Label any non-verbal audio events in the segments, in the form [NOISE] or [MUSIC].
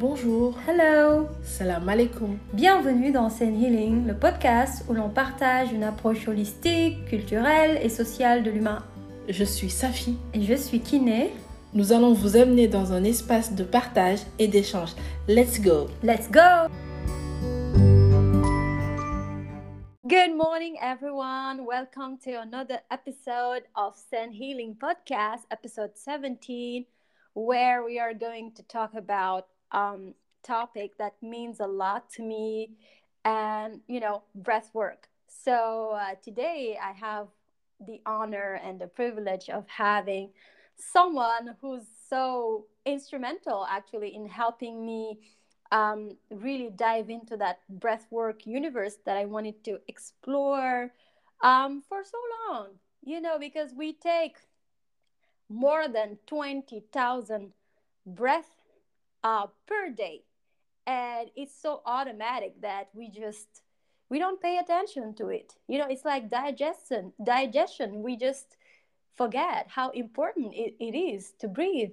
Bonjour. Hello. Salam alaikum. Bienvenue dans Zen Healing, le podcast où l'on partage une approche holistique, culturelle et sociale de l'humain. Je suis Safi. Et je suis Kiné. Nous allons vous amener dans un espace de partage et d'échange. Let's go. Let's go. Good morning, everyone. Welcome to another episode of Zen Healing Podcast, episode 17, where we are going to talk about um, topic that means a lot to me and, you know, breath work. So uh, today I have the honor and the privilege of having someone who's so instrumental actually in helping me um, really dive into that breathwork universe that I wanted to explore um, for so long. You know, because we take more than 20,000 breaths uh, per day. And it's so automatic that we just we don't pay attention to it. You know, it's like digestion. Digestion. We just forget how important it, it is to breathe.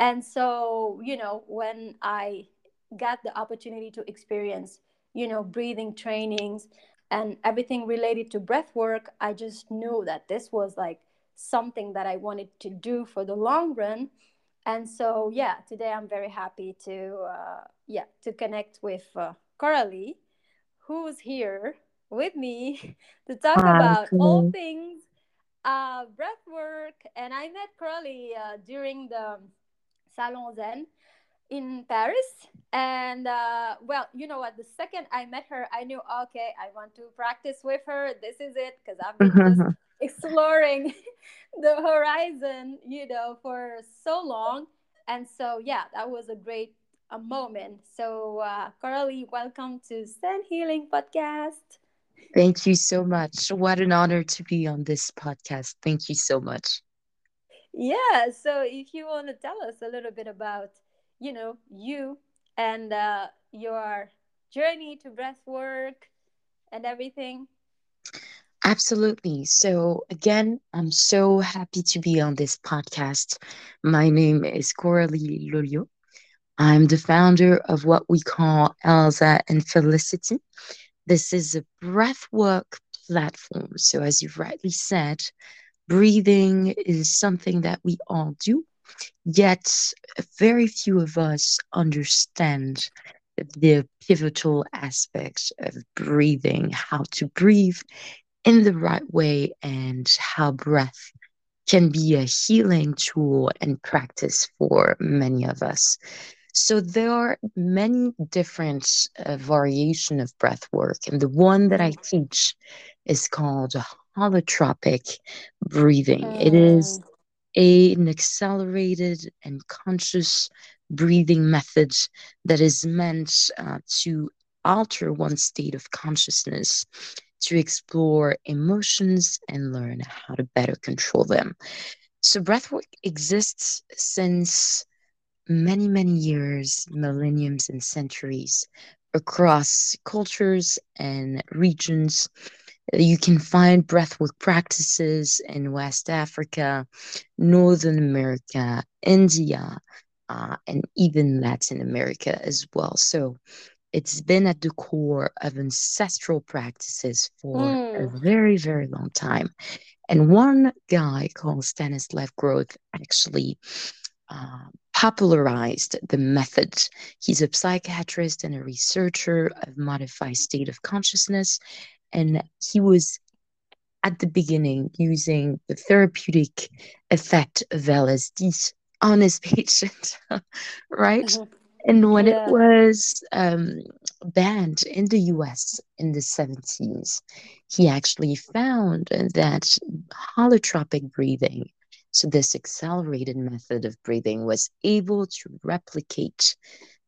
And so, you know, when I got the opportunity to experience, you know, breathing trainings and everything related to breath work, I just knew that this was like something that I wanted to do for the long run. And so, yeah, today I'm very happy to, uh, yeah, to connect with uh, Coralie, who's here with me [LAUGHS] to talk Hi, about all things uh, breath work. And I met Coralie uh, during the Salon Zen in Paris. And uh, well, you know what? The second I met her, I knew, okay, I want to practice with her. This is it because I've been just [LAUGHS] exploring the horizon, you know, for so long. And so, yeah, that was a great a moment. So, uh, Coralie, welcome to Zen Healing Podcast. Thank you so much. What an honor to be on this podcast. Thank you so much. Yeah. So, if you want to tell us a little bit about, you know, you and uh, your journey to breath work and everything. Absolutely. So, again, I'm so happy to be on this podcast. My name is Coralie Lolliot. I'm the founder of what we call Elsa and Felicity. This is a breathwork platform. So, as you've rightly said, breathing is something that we all do, yet, very few of us understand the pivotal aspects of breathing, how to breathe in the right way and how breath can be a healing tool and practice for many of us. So there are many different uh, variation of breath work, and the one that I teach is called holotropic breathing. Mm. It is mm. a, an accelerated and conscious breathing method that is meant uh, to alter one's state of consciousness to explore emotions and learn how to better control them. So, breathwork exists since many, many years, millenniums, and centuries across cultures and regions. You can find breathwork practices in West Africa, Northern America, India, uh, and even Latin America as well. So, it's been at the core of ancestral practices for mm. a very, very long time. And one guy called Stanislav Grof actually uh, popularized the method. He's a psychiatrist and a researcher of modified state of consciousness. And he was at the beginning using the therapeutic effect of LSD on his [LAUGHS] patient, right? Mm-hmm. And when yeah. it was um, banned in the US in the 70s, he actually found that holotropic breathing, so this accelerated method of breathing, was able to replicate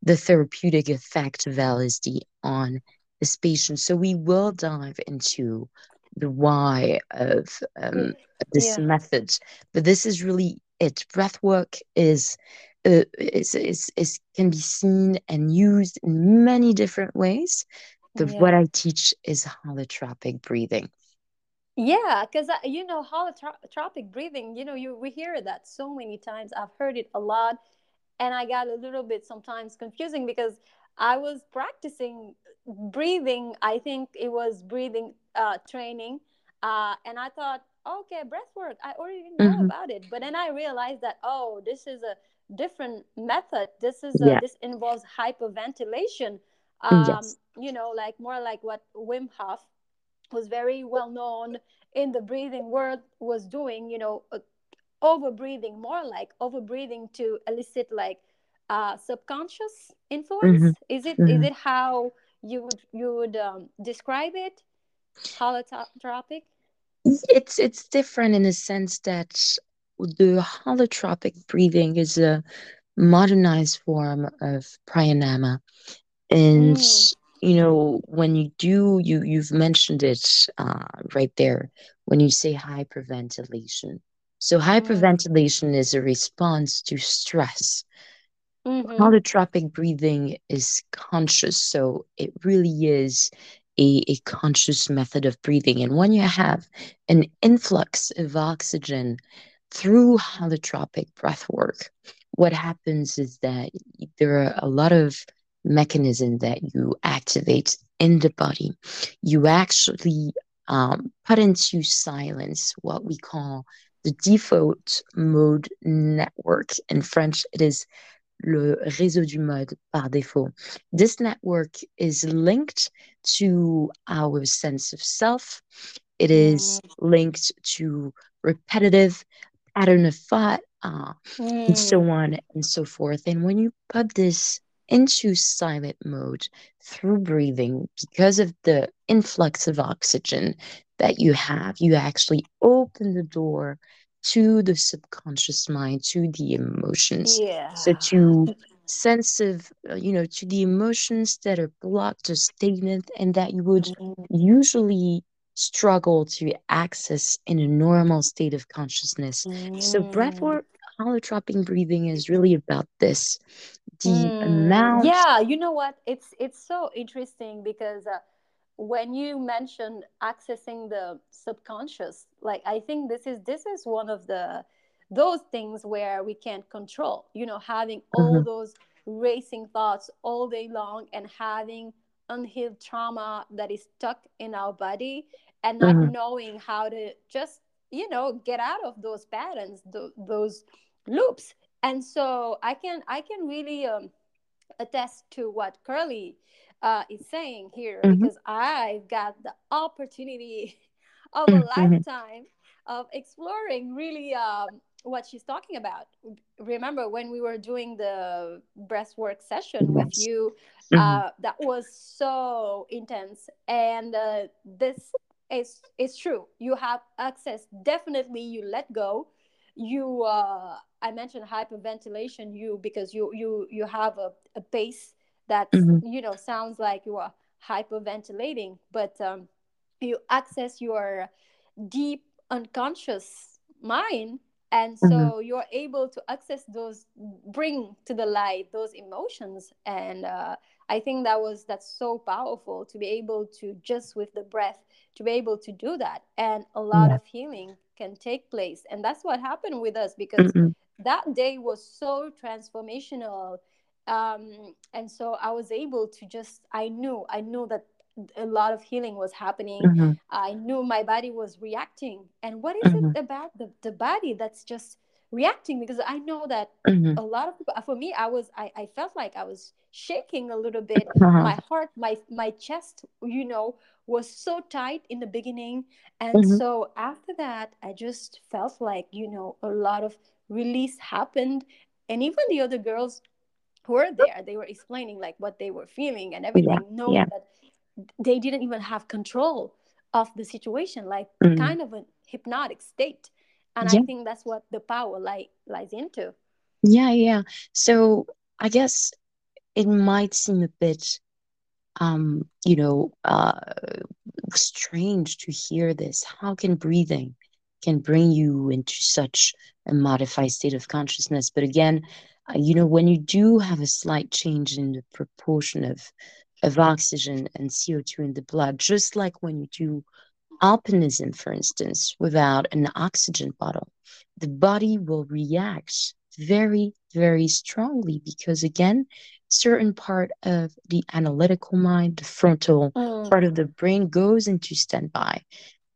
the therapeutic effect of LSD on this patient. So we will dive into the why of um, this yeah. method, but this is really it. Breath work is uh, is, is, is can be seen and used in many different ways. The, yeah. What I teach is holotropic breathing. Yeah, because uh, you know holotropic breathing. You know, you we hear that so many times. I've heard it a lot, and I got a little bit sometimes confusing because I was practicing breathing. I think it was breathing uh, training, uh, and I thought, okay, breath work. I already know mm-hmm. about it, but then I realized that oh, this is a different method. This is a, yeah. this involves hyperventilation. Um, yes. You know, like more like what Wim Hof was very well known in the breathing world was doing. You know, uh, over breathing, more like over breathing to elicit like uh, subconscious influence. Mm-hmm. Is it mm-hmm. is it how you would you would um, describe it? Holotropic. It's it's different in the sense that the holotropic breathing is a modernized form of pranayama, and mm. you know when you do you you've mentioned it uh, right there when you say hyperventilation. So hyperventilation mm. is a response to stress. Mm-hmm. Holotropic breathing is conscious, so it really is a, a conscious method of breathing. And when you have an influx of oxygen through holotropic breath work, what happens is that there are a lot of mechanisms that you activate in the body. You actually um, put into silence what we call the default mode network. In French, it is le réseau du mode par défaut. This network is linked to our sense of self. It is mm. linked to repetitive thought, uh, mm. and so mm. on and so forth. And when you put this into silent mode through breathing, because of the influx of oxygen that you have, you actually open the door to the subconscious mind, to the emotions. Yeah. So to [LAUGHS] sense of, uh, you know, to the emotions that are blocked or stagnant and that you would mm-hmm. usually struggle to access in a normal state of consciousness. Mm. So breathwork, holotropic breathing is really about this. The mm. amount. Yeah, you know what? It's it's so interesting because. Uh, when you mention accessing the subconscious like i think this is this is one of the those things where we can't control you know having all mm-hmm. those racing thoughts all day long and having unhealed trauma that is stuck in our body and not mm-hmm. knowing how to just you know get out of those patterns th- those loops and so i can i can really um, attest to what Coralie uh, is saying here mm-hmm. because I've got the opportunity [LAUGHS] of a mm-hmm. lifetime of exploring really um, what she's talking about. Remember when we were doing the breathwork session with you, mm-hmm. uh, that was so intense. And uh, this is is true. You have access. Definitely, you let go. You, uh, I mentioned hyperventilation. You because you you you have a, a pace that mm-hmm. you know sounds like you are hyperventilating but um, you access your deep unconscious mind and so mm-hmm. you're able to access those bring to the light those emotions and uh, i think that was that's so powerful to be able to just with the breath to be able to do that and a lot yeah. of healing can take place and that's what happened with us because mm-hmm. that day was so transformational um, and so i was able to just i knew i knew that a lot of healing was happening mm-hmm. i knew my body was reacting and what is mm-hmm. it about the, the body that's just reacting because i know that mm-hmm. a lot of people for me i was I, I felt like i was shaking a little bit uh-huh. my heart my my chest you know was so tight in the beginning and mm-hmm. so after that i just felt like you know a lot of release happened and even the other girls who were there they were explaining like what they were feeling and everything yeah. knowing yeah. that they didn't even have control of the situation like mm. kind of a hypnotic state. And yeah. i think that's what the power li- lies into. Yeah yeah. So i guess it might seem a bit um you know uh strange to hear this. How can breathing can bring you into such a modified state of consciousness? But again uh, you know, when you do have a slight change in the proportion of, of oxygen and CO2 in the blood, just like when you do alpinism, for instance, without an oxygen bottle, the body will react very, very strongly because again certain part of the analytical mind the frontal Mm. part of the brain goes into standby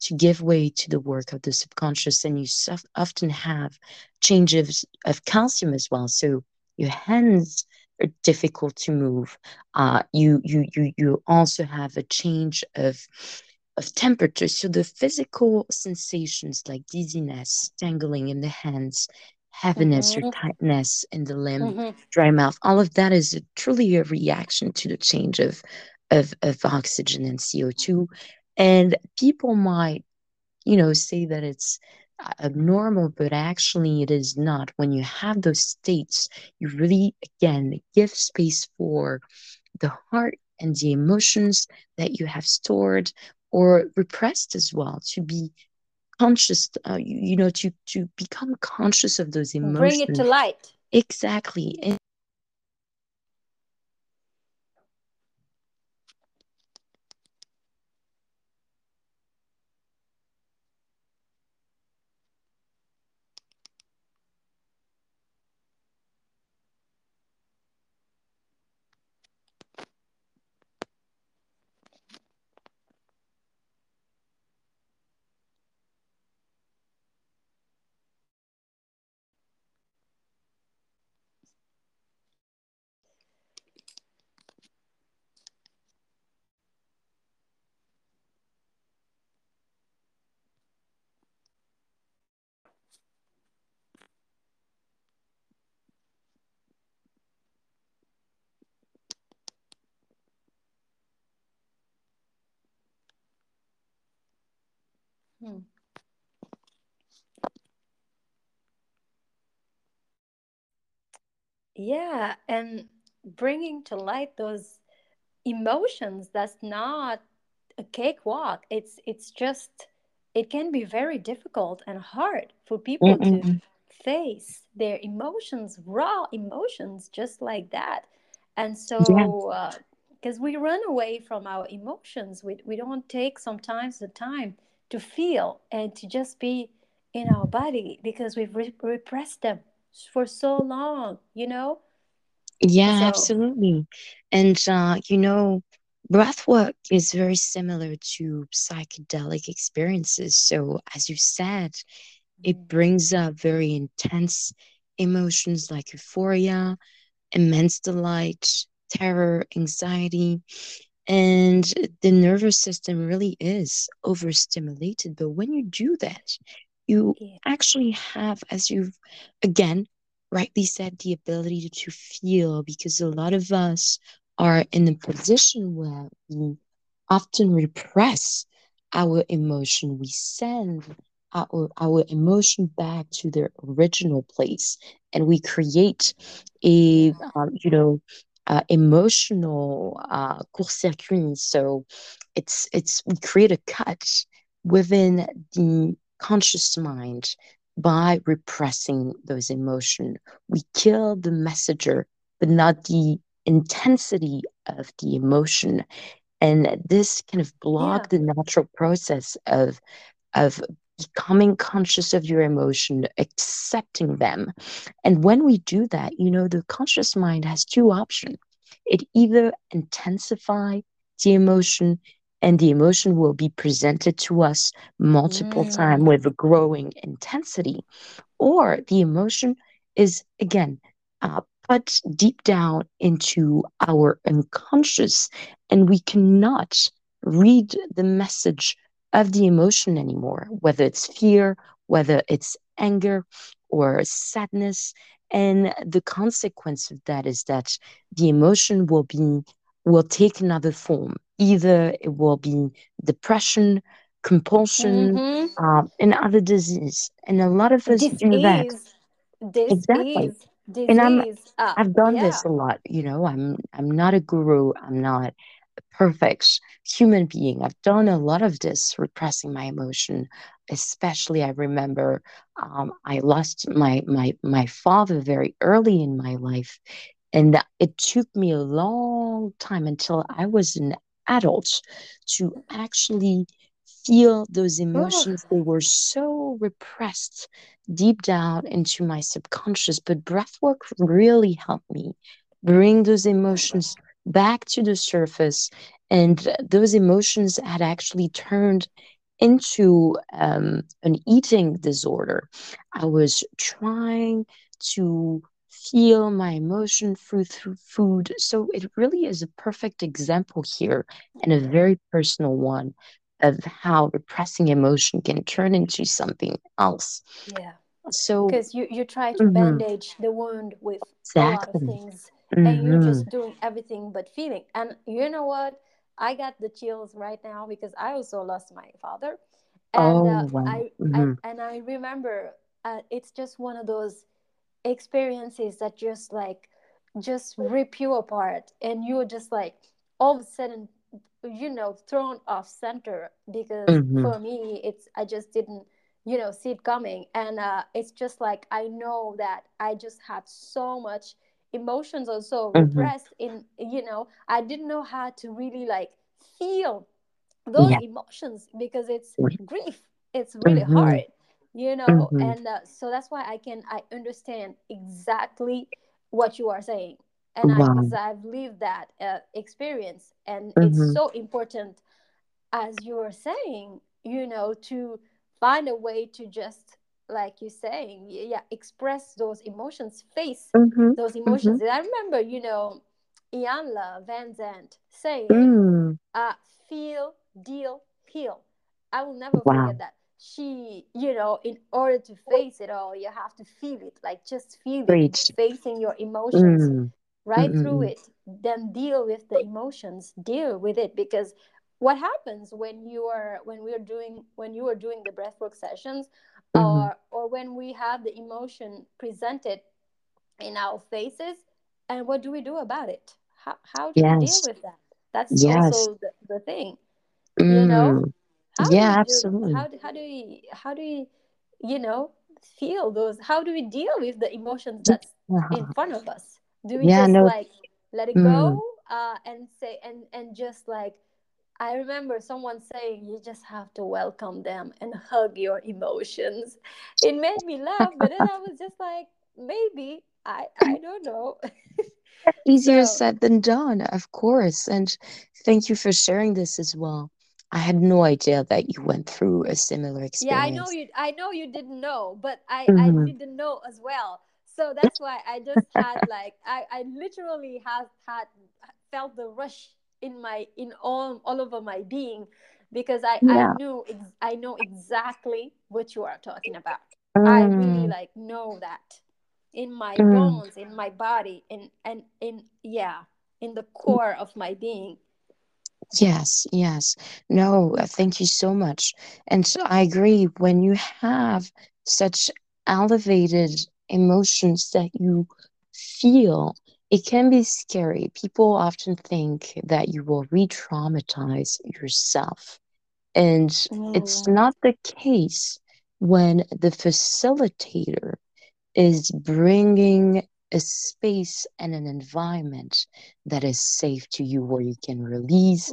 to give way to the work of the subconscious and you sof- often have changes of calcium as well so your hands difficult to move uh, you you you you also have a change of of temperature so the physical sensations like dizziness tangling in the hands heaviness or Mhm. tightness in the limb Mhm. dry mouth all of that is a, truly a reaction to the change of of, of oxygen and co2 and people might you know say that it's abnormal but actually it is not when you have those states you really again give space for the heart and the emotions that you have stored or repressed as well to be conscious uh, you, you know to to become conscious of those emotions Bring it to light. exactly and Hmm. Yeah, and bringing to light those emotions that's not a cakewalk. It's it's just it can be very difficult and hard for people to Mm-mm. face their emotions, raw emotions, just like that. And yeah so, because we run away from our emotions, we we don't take sometimes the time to feel and to just be in our body because we've re- repressed them for so long, you know. Yeah, So. absolutely. And uh, you know, breath work is very similar to psychedelic experiences. So, as you said, it Mm, brings up very intense emotions like euphoria, immense delight, terror, anxiety, and the nervous system really is overstimulated. But when you do that, you yeah. actually have, as you've again rightly said, the ability to feel because a lot of us are in a position where we often repress our emotion. We send our, our emotion back to their original place and we create a, um, you know, uh, emotional uh, court-circuit. So it's it's we create a cut within the conscious mind by repressing those emotions. We kill the messenger, but not the intensity of the emotion. And this kind of block Yeah. the natural process of of becoming conscious of your emotion, accepting them. And when we do that, you know, the conscious mind has two options. It either intensify the emotion and the emotion will be presented to us multiple times Mm. with a growing intensity, or the emotion is again uh, put deep down into our unconscious, and we cannot read the message of the emotion anymore, whether it's fear, whether it's anger or sadness. And the consequence of that is that the emotion will be will take another form. Either it will be depression, compulsion, Mm-hmm. um, and other disease. And a lot of us do that. this Exactly. is, And I'm disease. Ah, I've done this a lot, you know. I'm I'm not a guru. I'm not perfect human being. I've done a lot of this repressing my emotion. Especially I remember um, I lost my my my father very early in my life. And it took me a long time until I was an adult to actually feel those Oh, emotions. They were so repressed deep down into my subconscious. But breathwork really helped me bring those emotions back to the surface. And those emotions had actually turned into um, an eating disorder. I was trying to feel my emotion through, through food. So it really is a perfect example here and a very personal one of how repressing emotion can turn into something else. Yeah. So Because you, you try to mhm, bandage the wound with a lot of exactly. Things and you're hmm just doing everything but feeling. And you know what? I got the chills right now because I also lost my father. And uh, Oh wow. I, I hmm and I remember uh, it's just one of those experiences that just like just rip you apart and you're just like all of a sudden you know thrown off center because hmm for me it's i just didn't you know see it coming and uh, it's just like i know that i just had so much emotions also hmm repressed in you know i didn't know how to really like feel those Yeah. emotions because it's grief. It's really hmm hard you know hmm and uh, so that's why i can i understand exactly what you are saying and i Wow. because i've lived that uh, experience and it's hmm so important as you were saying you know to find a way to just like you're saying yeah express those emotions face hmm those hmm emotions and i remember you know Iyanla Vanzant saying mm uh, feel, deal, heal. I will never Wow. forget that. She, you know, in order to face it all, you have to feel it, like just feel it, Preach. facing your emotions Mm. right through Mm-mm-mm. it, then deal with the emotions, deal with it. Because what happens when you are when we are doing when you are doing the breathwork sessions Mhm. or or when we have the emotion presented in our faces and what do we do about it how, how do we deal with that that's Yes. also the, the thing you know Mm. how Yeah, do absolutely. how, do- how do we how do we you know feel those how do we deal with the emotions that's in front of us do we Yeah, just no. like let it Mm. go uh, and say and and just like i remember someone saying you just have to welcome them and hug your emotions it made me laugh but then i was just like maybe i i don't know [LAUGHS] Easier so said than done, of course. And thank you for sharing this as well. I had no idea that you went through a similar experience. Yeah, I know you. I know you didn't know, but I I hmm didn't know as well. So that's why I just had like I I literally have had felt the rush in my in all all over my being because I I Yeah. knew ex- I know exactly what you are talking about. I really Mm. like know that in my Mm. bones, in my body, in and in yeah, in the core of my being. Yes, yes. No, uh, thank you so much. And so I agree, when you have such elevated emotions that you feel, it can be scary. People often think that you will re-traumatize yourself. And it's Mm, not the case when the facilitator is bringing a space and an environment that is safe to you where you can release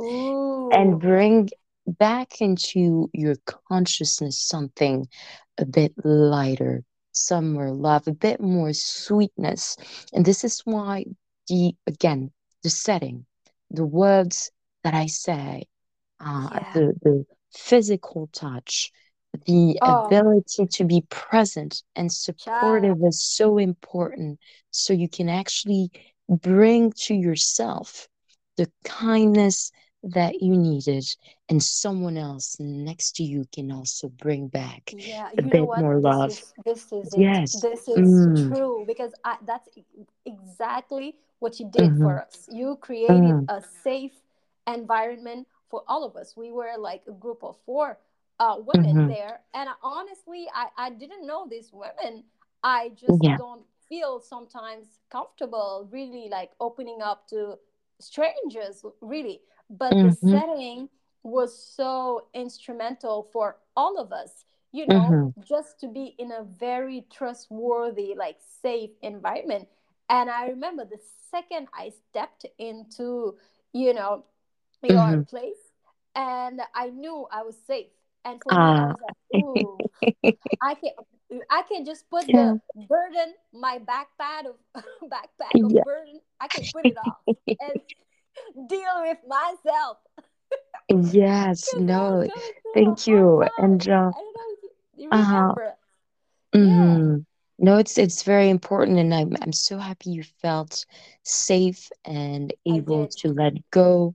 and bring back into your consciousness something a bit lighter, some more love, a bit more sweetness. And this is why the again, the setting, the words that I say, uh, yeah. the the physical touch, the Oh, ability to be present and supportive is so important. So you can actually bring to yourself the kindness that you needed, and someone else next to you can also bring back Yeah, a you know bit what? more This love. is this is it. Yes. This is Mm, true because I that's exactly what you did mm-hmm, for us. You created mm, a safe environment for all of us. We were like a group of four uh, women mm-hmm. there, and honestly, I I didn't know these women. I just Yeah. don't feel sometimes comfortable really like opening up to strangers really. But the Mm-hmm, setting was so instrumental for all of us you know mm-hmm. just to be in a very trustworthy like safe environment and i remember the second i stepped into you know your Mm-hmm. place and i knew i was safe and for me i Ah. was like ooh I can I can just [LAUGHS] put Yeah. the burden, my backpack of [LAUGHS] backpack of Yeah. burden. I can put it off and [LAUGHS] deal with myself. Yes, [LAUGHS] Because I was no, going through a thank you. And uh, I don't know if you, you uh, remember. Yeah, No, it's it's very important, and I'm I'm so happy you felt safe and able to let go.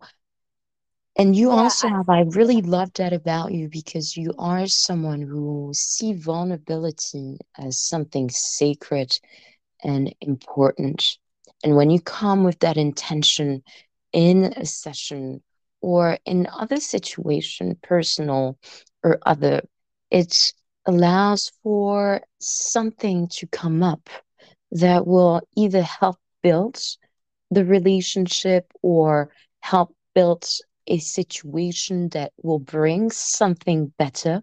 And you Yeah, also I have, I really love that about you because you are someone who see vulnerability as something sacred and important. And when you come with that intention in a session or in other situation, personal or other, it allows for something to come up that will either help build the relationship or help build a situation that will bring something better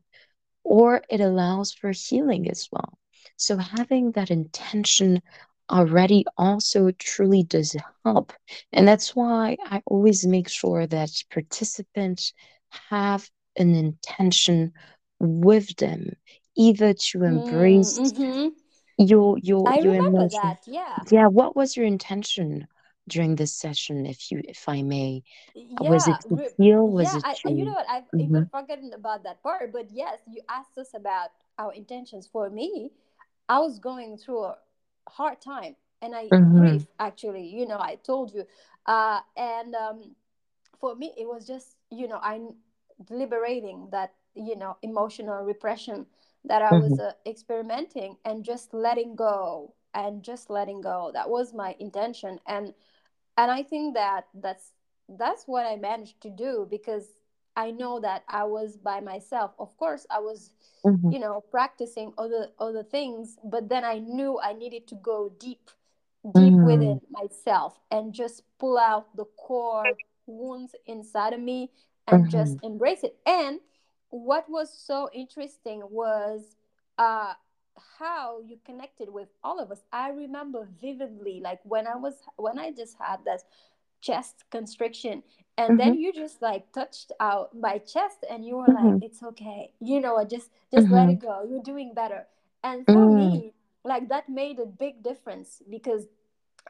or it allows for healing as well. So having that intention already also truly does help. And that's why I always make sure that participants have an intention with them, either to embrace mm-hmm. your your I your remember emotion. that. Yeah, Yeah, what was your intention during this session, if you if I may? yeah, Was it to heal? Was yeah. it I- you know what? I've mm-hmm, even forgotten about that part. But yes, you asked us about our intentions. For me, I was going through a hard time, and I mm-hmm, grief actually. You know, I told you, uh, and um, for me, it was just you know, i'm liberating that you know emotional repression that I mm-hmm, was uh, experimenting, and just letting go, and just letting go. That was my intention, and and i think that that's that's what i managed to do because i know that i was by myself. Of course i was mm-hmm, you know practicing other other things but then i knew i needed to go deep deep mm-hmm, within myself and just pull out the core wounds inside of me and mm-hmm, just embrace it. And what was so interesting was uh how you connected with all of us. I remember vividly like when i was when i just had this chest constriction and then mm-hmm, you just like touched out my chest and you were like mm-hmm, it's okay. You know just just let mm-hmm, it go. You're doing better. And for mm, me like that made a big difference because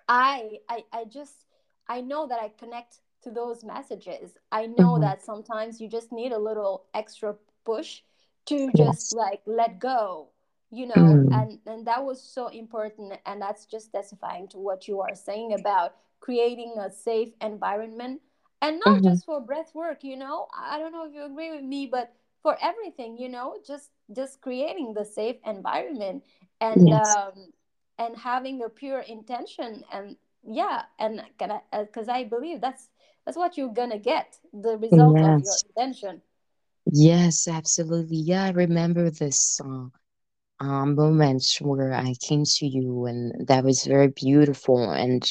I, I I just I know that I connect to those messages. I know mm-hmm. that sometimes you just need a little extra push to just Yes. like let go, you know, Mm, and and that was so important and that's just testifying to what you are saying about creating a safe environment and not mm-hmm. just for breath work, you know. I don't know if you agree with me, but for everything, you know, just just creating the safe environment and Yes. um and having a pure intention and yeah and because i believe that's that's what you're gonna get the result of your Yes. intention Yes, absolutely. Yeah, I remember this uh, um, moment where I came to you, and that was very beautiful. And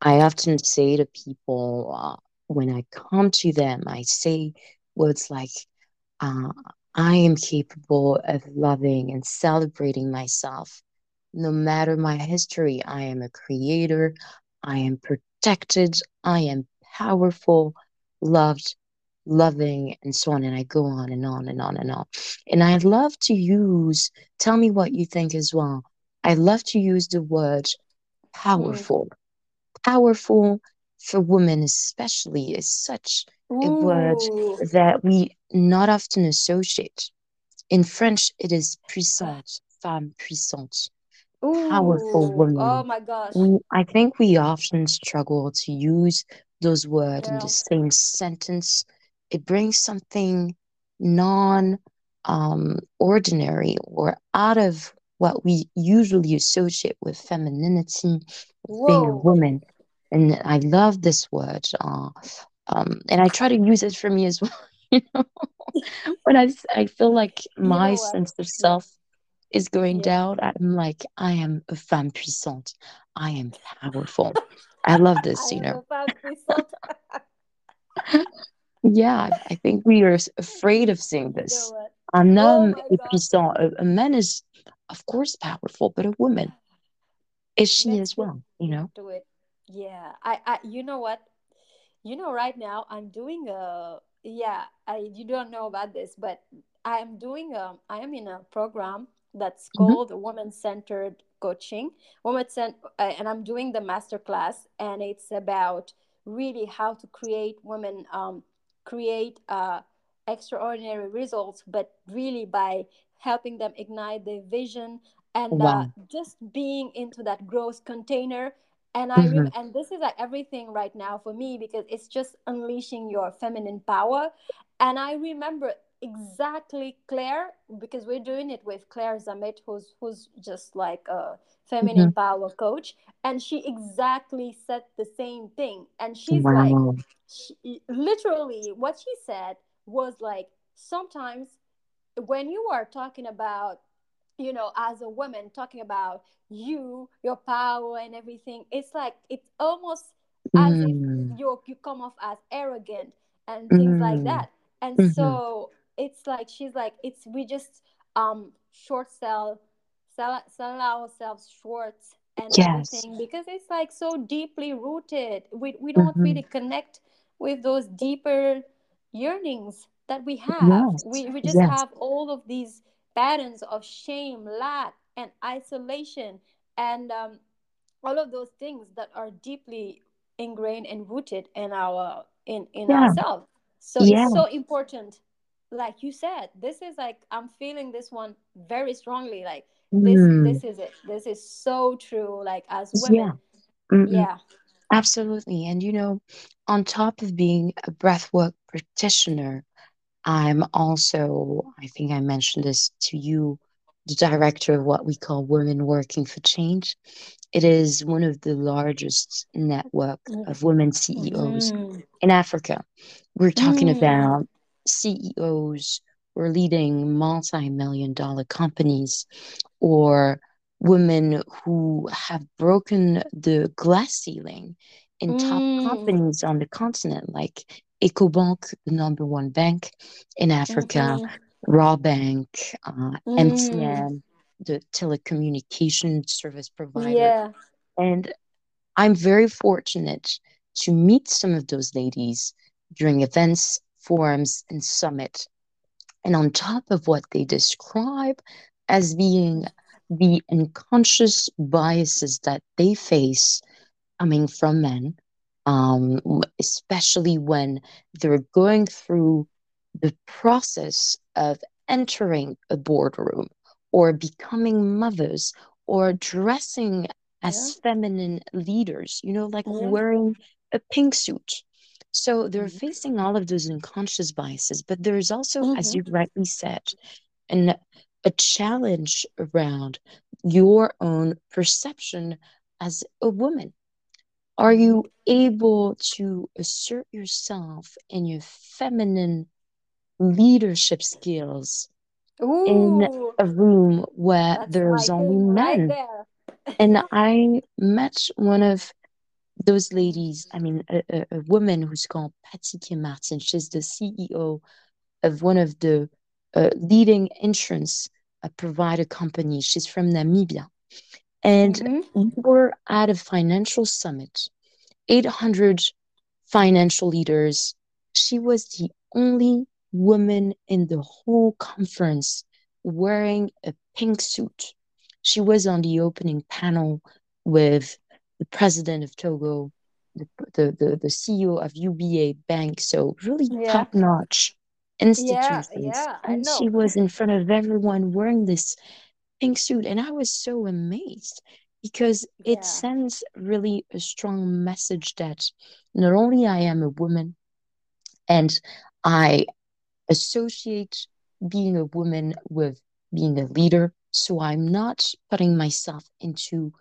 I often say to people, uh, when I come to them, I say words like, uh, I am capable of loving and celebrating myself. No matter my history, I am a creator, I am protected, I am powerful, loved, loving, and so on. And I go on and on and on and on. And I love to use, tell me what you think as well. I love to use the word mm. powerful. Powerful for women, especially, is such a word that we not often associate. In French, it is puissante, femme puissante, powerful ooh oh woman. my gosh We, I think we often struggle to use those words in the same sentence. It brings something non um, ordinary or out of what we usually associate with femininity, with being a woman. And I love this word. Uh, um, and I try to use it for me as [LAUGHS] well. You know, when I I feel like you my know sense of self is going yeah down, I'm like, I am a femme puissante. I am powerful. I love [LAUGHS] i this, you know. a [LAUGHS] Yeah, I I think we are afraid of saying you know this. what Un oh homme my est gosh puissant. A, a man is, of course, powerful, but a woman, is she let's as well, you know? into it yeah i i you know what You know, right now I'm doing a yeah. I you don't know about this, but I am doing a I am in a program that's Mhm. called woman centered coaching woman cent- uh, and i'm doing the master class and it's about really how to create women um, create uh, extraordinary results but really by helping them ignite their vision and uh, just being into that growth container and i Mhm. and this is like everything right now for me because it's just unleashing your feminine power and i remember exactly claire because we're doing it with claire Zammit who's who's just like a feminine Mhm. power coach and she exactly said the same thing and she's like she, literally what she said was like sometimes when you are talking about you know as a woman talking about you your power and everything it's like it's almost as if Mm. you you come off as arrogant and things like Mm. that and Mhm. so it's like she's like it's we just um short sell sell sell ourselves short and Yes. everything because it's like so deeply rooted we, we don't really Mhm. connect with those deeper yearnings that we have Yes. we, we just Yes. have all of these patterns of shame lack and isolation and um, all of those things that are deeply ingrained and rooted in our in in Yeah. ourselves so it's so important like you said this is like i'm feeling this one very strongly like this Mm. this is it this is so true like as Yeah. women Mm-mm. yeah Absolutely. And you know, on top of being a breathwork practitioner, I'm also, I think I mentioned this to you, the director of what we call Women Working for Change. It is one of the largest network of women CEOs mm-hmm. in Africa. We're talking mm. about CEOs who are leading multi-million dollar companies or women who have broken the glass ceiling in top Mm. companies on the continent, like EcoBank, the number one bank in Africa, Mm-hmm. Rawbank, uh, Mm. MTN, the telecommunication service provider. yeah And I'm very fortunate to meet some of those ladies during events, forums, and summit. And on top of what they describe as being the unconscious biases that they face coming from men, um, especially when they're going through the process of entering a boardroom or becoming mothers or dressing yeah as feminine leaders, you know, like yeah wearing a pink suit. So they're mm-hmm. facing all of those unconscious biases, but there's also, as you Mm-hmm. rightly said, an, a challenge around your own perception as a woman are you able to assert yourself in your feminine leadership skills in a room where there's only thing right men? And [LAUGHS] I met one of those ladies, I mean, a, a, a woman who's called Patty Kim Martin. She's the CEO of one of the uh, leading insurance uh, provider companies. She's from Namibia. And Mm-hmm. we were at a financial summit 800 financial leaders. She was the only woman in the whole conference wearing a pink suit. She was on the opening panel with the president of Togo, the, the, the, the CEO of UBA Bank, so really Yeah, top notch institutions. yeah. I And she was in front of everyone wearing this pink suit. And I was so amazed because it Yeah, sends really a strong message that not only I am a woman and I associate being a woman with being a leader. So I'm not putting myself into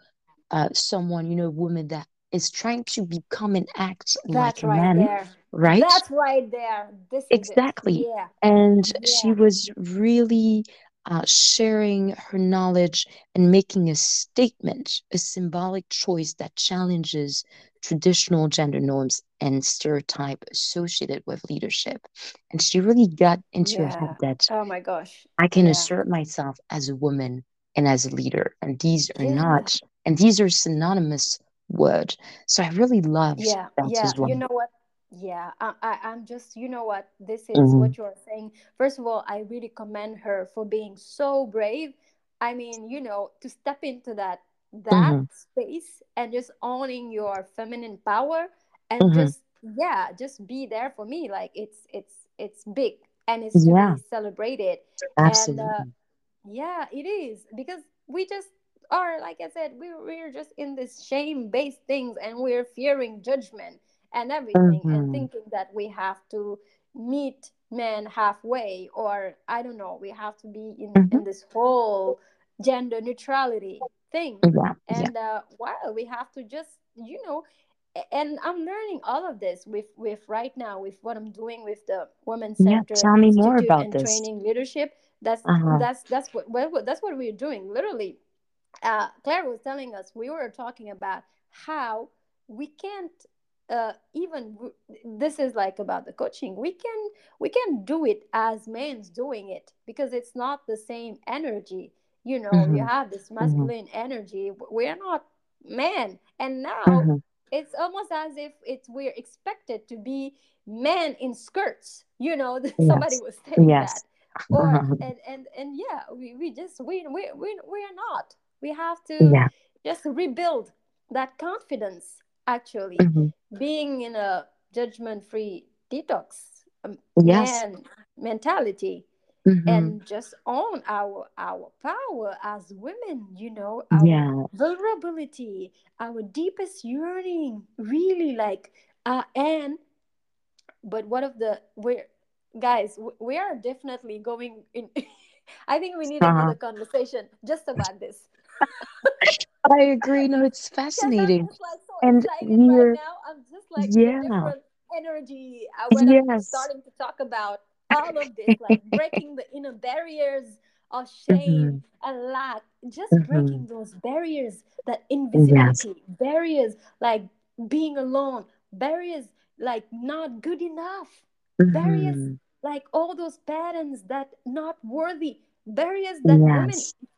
uh, someone, you know, woman that is trying to become and act like that's a right man, there. right? That's right there. This. Exactly. Yeah, And she was really uh, sharing her knowledge and making a statement, a symbolic choice that challenges traditional gender norms and stereotype associated with leadership. And she really got into her head that Oh my gosh. I can Yeah, assert myself as a woman and as a leader, and these are yeah. not, and these are synonymous words. So I really loved Yeah, that yeah. as You know what? Yeah, I, I, I'm just, you know what? This is Mhm. what you're saying. First of all, I really commend her for being so brave. I mean, you know, to step into that that Mm-hmm. space and just owning your feminine power and Mm-hmm. just yeah, just be there for me. Like it's it's it's big and it's Yeah, celebrated. And uh, absolutely. yeah, it is because we just are like I said, we we're just in this shame based things and we're fearing judgment and everything and Mm-hmm. thinking that we have to meet men halfway or I don't know, we have to be in Mm-hmm. in this whole gender neutrality thing. Yeah, yeah, And uh wow, we have to just you know and I'm learning all of this with with right now with what I'm doing with the Women yeah. Center Tell me more Institute about and this. training leadership. That's Uh-huh. that's that's what well that's what we're doing. Literally, uh, Claire was telling us we were talking about how we can't uh, even this is like about the coaching we can we can do it as men's doing it because it's not the same energy you know you Mm-hmm. have this Mm-hmm. masculine energy we're not men and now Mm-hmm. it's almost as if it's we're expected to be men in skirts you know [LAUGHS] somebody Yes, was saying that yes. [LAUGHS] or Uh-huh. and and and yeah we, we just we, we we we are not we have to Yeah. just rebuild that confidence actually Mm-hmm. Being in a judgment free detox um, Yes. man mentality Mm-hmm. and just own our our power as women you know our Yeah. vulnerability our deepest yearning really like uh and but one of the we're guys we are definitely going in [LAUGHS] i think we need Uh-huh. another conversation just about this [LAUGHS] I agree. No, it's [LAUGHS] fascinating. just like so And excited right we're, now. I'm just like yeah, energy uh, when I'm starting to talk about all of this, like [LAUGHS] breaking the inner barriers of Mm-hmm. shame and lack, just Mm-hmm. breaking those barriers, that Yes. invisibility, barriers like being alone, barriers like not good enough, barriers Mm-hmm. like all those patterns that not worthy barriers that women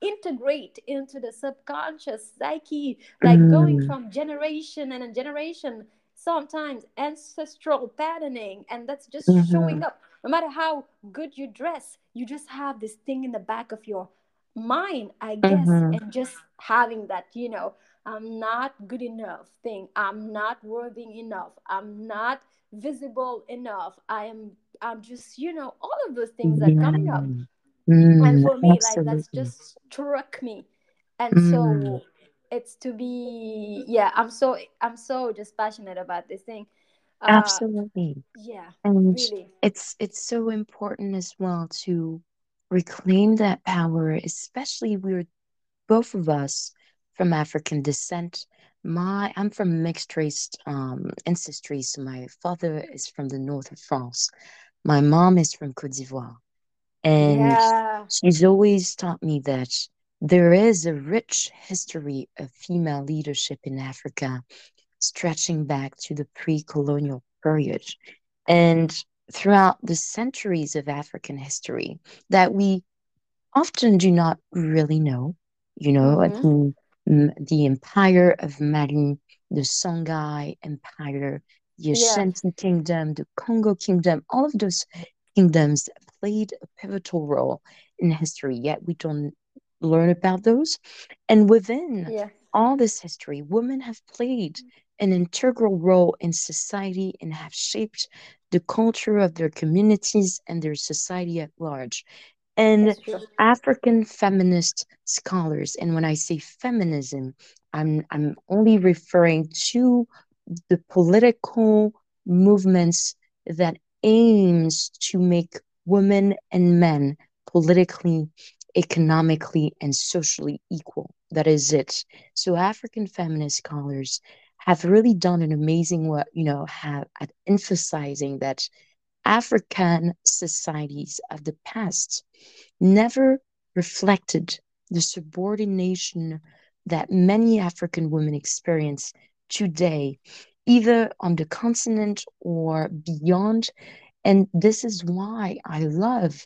integrate into the subconscious psyche like going Mm. from generation and a generation sometimes ancestral patterning and that's just showing Mm-hmm. up. No matter how good you dress you just have this thing in the back of your mind i guess Mm-hmm. and just having that you know i'm not good enough thing. I'm not worthy enough. I'm not visible enough. I am i'm just you know all of those things that coming up Yeah. and Mm, for me like that's just struck me and Mm, so it's to be yeah i'm so i'm so just passionate about this thing uh absolutely. yeah And really it's it's so important as well to reclaim that power, especially we're both of us from African descent. My I'm from mixed race um ancestry, so my father is from the north of France. My mom is from Cote d'Ivoire. And yeah she's always taught me that there is a rich history of female leadership in Africa, stretching back to the pre colonial period. And throughout the centuries of African history that we often do not really know, you know, mm-hmm. the empire of Mali, the Songhai Empire, the yeah Kingdom, the Congo Kingdom, all of those kingdoms played a pivotal role in history, yet we don't learn about those. And within yeah all this history, women have played mm-hmm. an integral role in society and have shaped the culture of their communities and their society at large. And African feminist scholars, and when I say feminism, I'm I'm only referring to the political movements that aims to make women and men politically, economically, and socially equal. That is it. So African feminist scholars have really done an amazing work, you know, have at emphasizing that African societies of the past never reflected the subordination that many African women experience today, either on the continent or beyond. And this is why I love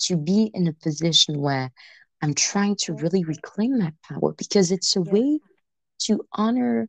to be in a position where I'm trying to really reclaim that power because it's a yeah. way to honor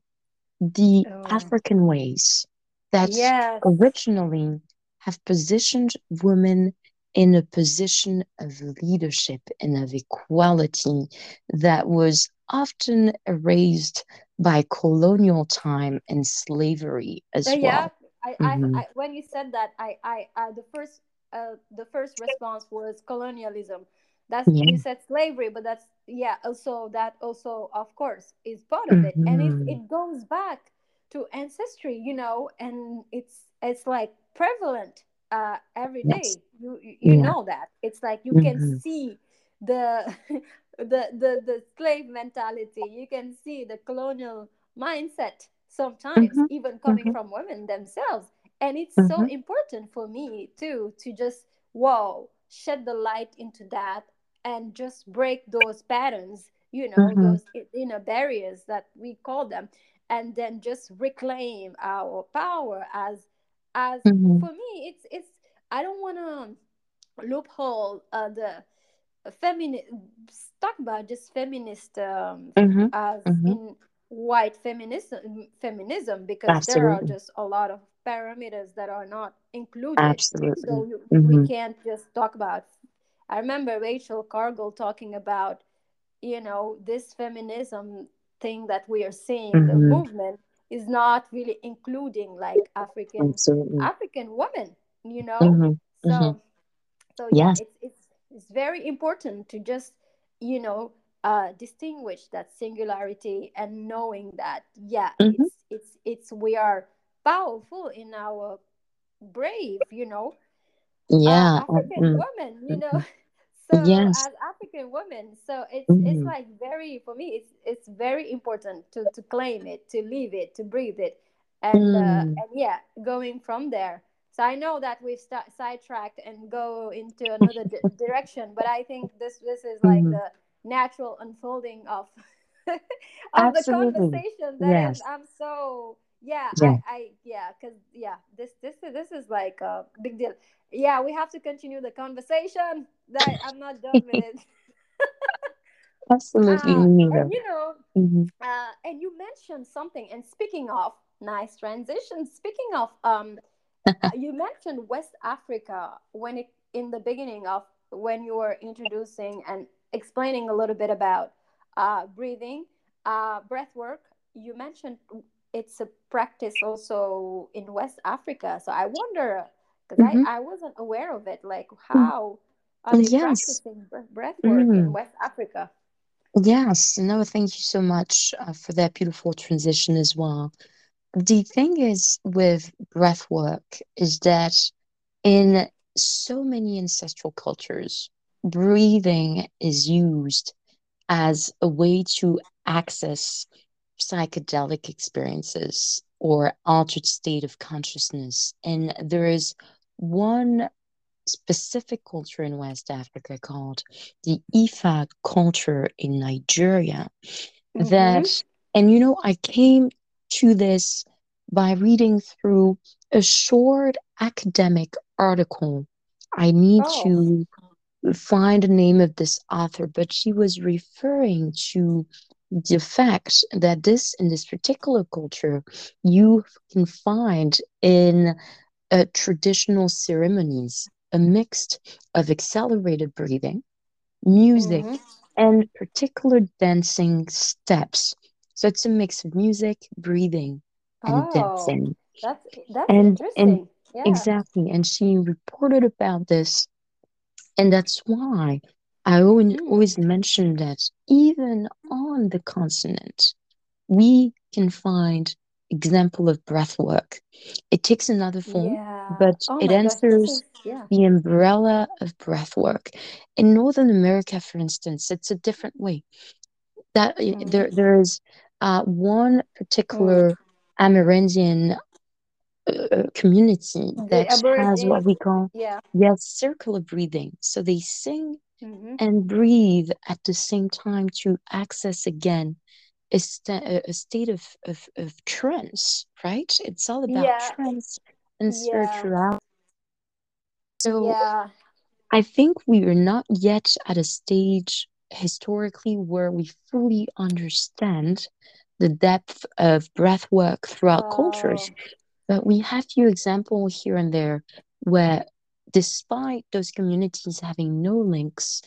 the oh. African ways that yes. originally have positioned women in a position of leadership and of equality that was often erased by colonial time and slavery as Uh, yeah, well. I, I, hmm I, when you said that, I, I, I the first, uh, the first response was colonialism. That's Yeah. you said slavery, but that's yeah. Also, that also, of course, is part of it, and it it goes back to ancestry, you know, and it's it's like prevalent uh every Yes. day. You you you Yeah. know that it's like you can hmm see the [LAUGHS] the the the slave mentality. You can see the colonial mindset sometimes hmm even coming hmm from women themselves. And it's so hmm important for me too to just wow shed the light into that and just break those patterns you know hmm those inner barriers that we call them and then just reclaim our power as as hmm for me it's it's i don't want to loophole uh, the feminist talk about just feminist um, hmm as hmm in white feminism feminism because there are just a lot of parameters that are not included. Absolutely. so you, we hmm can't just talk about i remember rachel cargle talking about you know this feminism thing that we are seeing the hmm movement is not really including like african Absolutely. african women you know? Hmm hmm so so yeah Yes. it's it's it's very important to just you know uh distinguish that singularity and knowing that yeah hmm it's it's it's we are powerful in our brave you know uh Yeah. uh, african mm, women you know mhm. [LAUGHS] so Yes. as african women so it's it's hmm like very for me it's it's very important to to claim it to live it to breathe it and uh mm and yeah going from there so i know that we've sta sidetracked and go into another di- [LAUGHS] direction but i think this this is like hmm the natural unfolding of [LAUGHS] of the conversation that Yes. i'm so yeah Yeah. i i yeah because yeah this this is this is like a big deal yeah, we have to continue the conversation. That I'm not done with it. [LAUGHS] Absolutely. Uh, and you know, hmm uh, and you mentioned something. And speaking of nice transition, speaking of um, [LAUGHS] you mentioned West Africa when it in the beginning of when you were introducing and explaining a little bit about uh, breathing, uh, breath work. You mentioned it's a practice also in West Africa. So I wonder because I hmm I wasn't aware of it. Like how are they Yes. practicing breath work in Mm. West Africa? Yes. No, thank you so much uh, for that beautiful transition as well. The thing is with breath work is that in so many ancestral cultures, breathing is used as a way to access psychedelic experiences or altered state of consciousness. And there is one specific culture in West Africa called the Ifa culture in Nigeria Mm-hmm. that, and you know, I came to this by reading through a short academic article. I need Oh. to find the name of this author, but she was referring to the fact that this, in this particular culture, you can find in uh, traditional ceremonies a mix of accelerated breathing, music, Mm-hmm. and particular dancing steps. So it's a mix of music, breathing, and Oh, dancing. that's that's And and interesting. Yeah. exactly, and she reported about this and that's why I always, Mm. always mention that even on the continent, we can find example of breath work. It takes another form, Yeah. but Oh it gosh, is enters yeah. the umbrella of breath work. In Northern America, for instance, it's a different way. That Mm-hmm. there there is uh, one particular Amerindian uh, community that has what we call yeah. yes circular breathing. So they sing Mm-hmm. and breathe at the same time to access again a, a a state of, of, of trance, right? It's all about Yeah. trance and Yeah. spirituality. So Yeah. I think we are not yet at a stage historically where we fully understand the depth of breath work throughout cultures. Oh. But we have few examples here and there where despite those communities having no links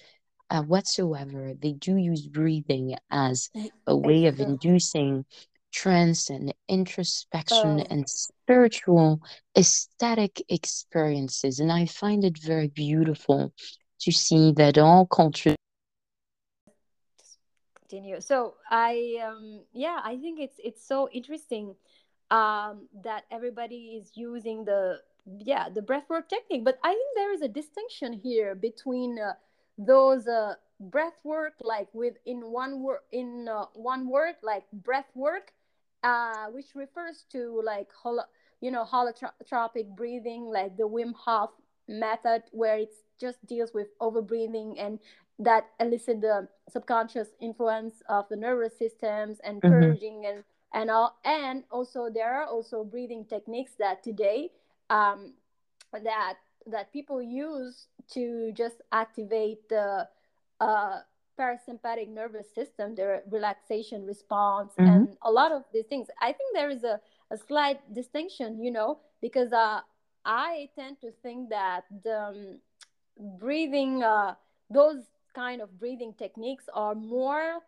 uh, whatsoever, they do use breathing as a way of inducing trance and introspection Oh. and spiritual aesthetic experiences. And I find it very beautiful to see that all cultures. Continue. So i um yeah i think it's it's so interesting um that everybody is using the yeah the breathwork technique. But i think there is a distinction here between uh, those uh breath work like with in one word in uh, one word like breath work uh which refers to like holo- you know holotropic breathing like the wim hof method where it just deals with overbreathing and that elicit the subconscious influence of the nervous systems and Mhm, purging and and all and also there are also breathing techniques that today um, that that people use to just activate the uh, parasympathetic nervous system the relaxation response mhm, and a lot of these things. I think there is a, a slight distinction you know because uh, i tend to think that the um, breathing uh, those kind of breathing techniques are more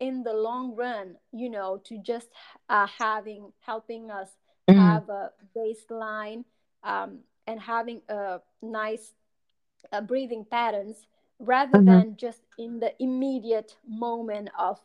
in the long run you know to just uh, having helping us mhm, have a baseline um, and having a nice uh, breathing patterns rather mhm. than just in the immediate moment of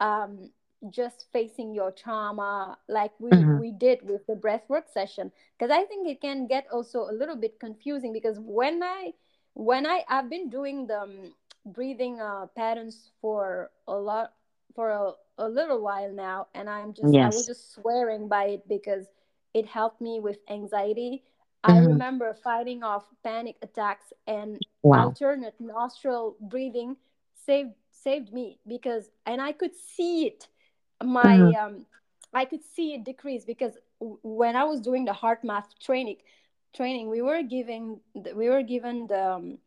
um, just facing your trauma like we Mhm. we did with the breathwork session because i think it can get also a little bit confusing because when i when i i've been doing the um, breathing uh, patterns for a lot for a, a little while now and i'm just i was just swearing by it because it helped me with anxiety I Mhm. remember fighting off panic attacks and Wow. alternate nostril breathing saved saved me because and I could see it my Mhm. um I could see it decrease because w- when I was doing the HeartMath training training we were giving we were given the um,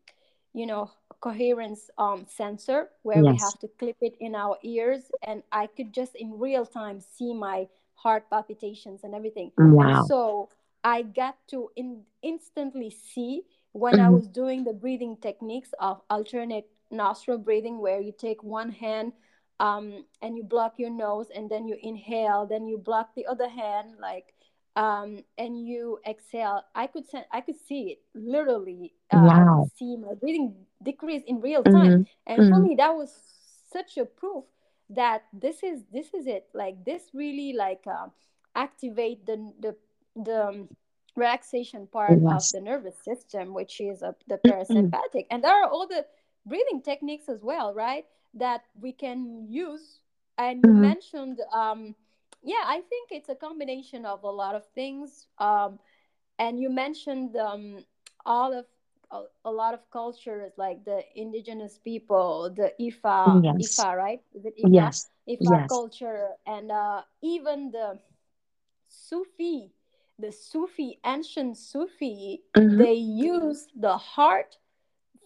you know coherence um sensor where we have to clip it in our ears and I could just in real time see my heart palpitations and everything and Wow. so I got to in, instantly see when I Mhm. was doing the breathing techniques of alternate nostril breathing, where you take one hand um, and you block your nose, and then you inhale, then you block the other hand, like, um, and you exhale. I could sen- I could see it literally. Uh, Wow. see my breathing decrease in real time, Mhm. and for Mhm. me, that was such a proof that this is this is it. Like this really like uh, activate the the the um, relaxation part of the nervous system, which is uh, the Mhm. parasympathetic. And there are all the breathing techniques as well, right? That we can use. And you Mhm. mentioned, um, yeah, I think it's a combination of a lot of things. Um, and you mentioned um, all of a, a lot of cultures like the indigenous people, the Ifa, Yes. Ifa, right? Is it Ifa? Yes. Ifa Yes. culture, and uh, even the Sufi, the Sufi, ancient Sufi, Mhm. they use the heart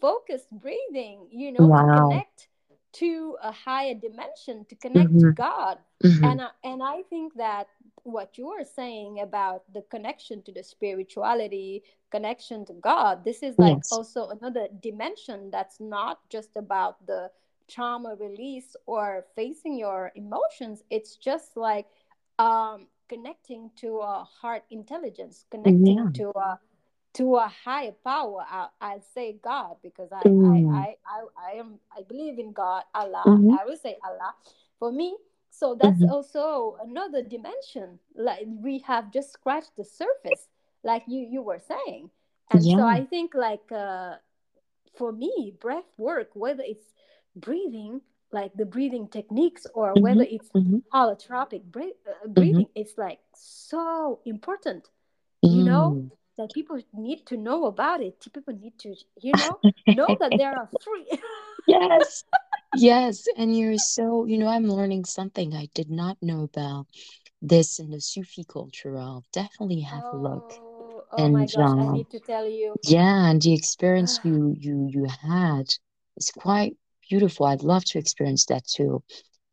focused breathing, you know, to connect to a higher dimension, to connect to Mhm. God. Mhm. And I, and I think that what you are saying about the connection to the spirituality, connection to God, this is like Yes. also another dimension that's not just about the trauma release or facing your emotions. It's just like um, connecting to a heart intelligence, connecting Yeah. to a to a higher power. I, I'll say God because I, I, Mm. I, I, I am I believe in God, Allah. Mhm. I will say Allah for me. So that's Mhm. also another dimension. Like we have just scratched the surface, like you you were saying. And so I think like uh, for me, breath work, whether it's breathing, like the breathing techniques, or whether Mhm. it's Mhm. holotropic breath, uh, Mhm. breathing, it's like so important you know Mm. That people need to know about it people need to you know [LAUGHS] know that there are free [LAUGHS] Yes. Yes. And you're so, you know, I'm learning something I did not know about this in the Sufi culture. I'll definitely have a look. oh oh my And gosh i um, need to tell you yeah, and the experience you [SIGHS] you you had is quite beautiful. I'd love to experience that too.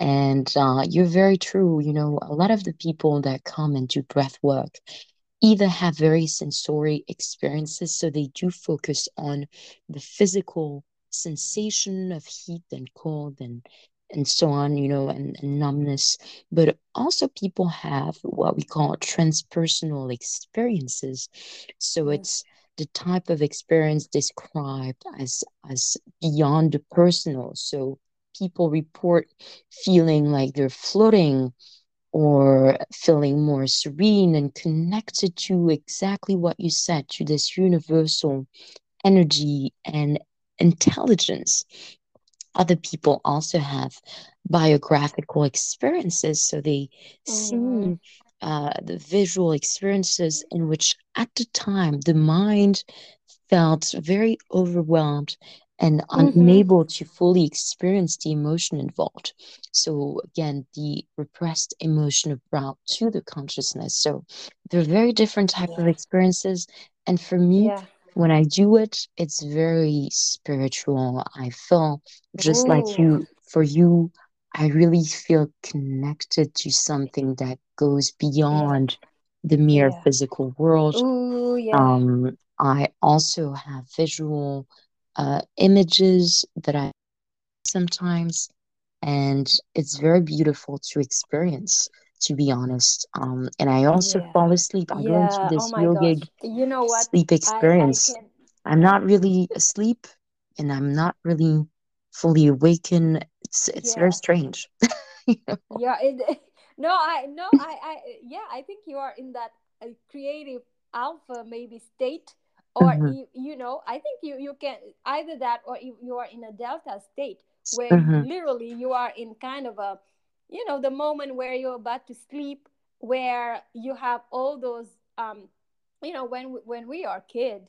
And uh, you're very true. You know, a lot of the people that come and do breath work, either have very sensory experiences, so they do focus on the physical sensation of heat and cold and and so on, you know, and, and numbness. But also people have what we call transpersonal experiences. So mm. it's the type of experience described as as beyond the personal. So people report feeling like they're floating or feeling more serene and connected to exactly what you said, to this universal energy and intelligence. Other people also have biographical experiences, so they Mhm. see uh, the visual experiences in which, at the time, the mind felt very overwhelmed and Mhm. unable to fully experience the emotion involved. So, again, the repressed emotion brought to the consciousness. So, they're very different type of experiences. And for me, Yeah. when I do it, it's very spiritual. I feel just like you, for you, I really feel connected to something that goes beyond the mere Yeah. physical world. Ooh. Yeah. Um, I also have visual uh, images that I sometimes, and it's very beautiful to experience, to be honest. Um, and I also Yeah. fall asleep. I go into Yeah. Oh this yogic You know what? sleep I I experience. I'm not really asleep, and I'm not really fully awakened. It's it's very strange. [LAUGHS] you know? Yeah. It. [LAUGHS] No. I. No. I. I. Yeah. I think you are in that uh, creative alpha maybe state, or Mhm, you. You know. I think you. You can either that or you, you are in a delta state where mhm, literally you are in kind of a, you know, the moment where you're about to sleep, where you have all those um, you know, when we- when we are kid,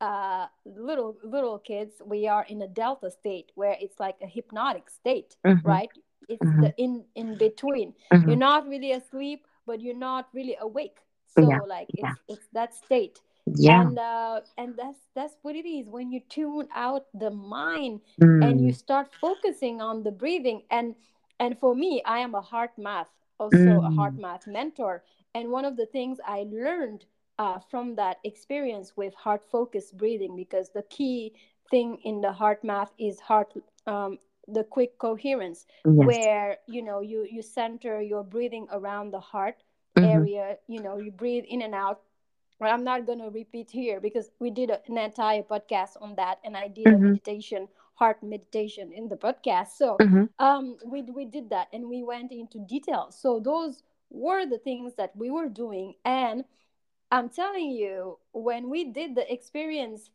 uh, little little kids, we are in a delta state where it's like a hypnotic state, mhm, right? It's the in in between. You're mhm. not really asleep, but you're not really awake. So Yeah, like yeah, it's it's that state, yeah. and uh, and that's that's what it is. When you tune out the mind and you Mm, start focusing on the breathing and and for me, I am a HeartMath also a heart mm, math mentor, and one of the things I learned uh, from that experience with heart focused breathing because the key thing in the HeartMath is heart um, the quick coherence yes. where you know you you center your breathing around the heart Mhm, area. You know you breathe in and out well, I'm not going to repeat here because we did an entire podcast on that, and I did a mhm, meditation, heart meditation in the podcast. So mhm, um, we we did that, and we went into detail. So those were the things that we were doing, and I'm telling you, when we did the experience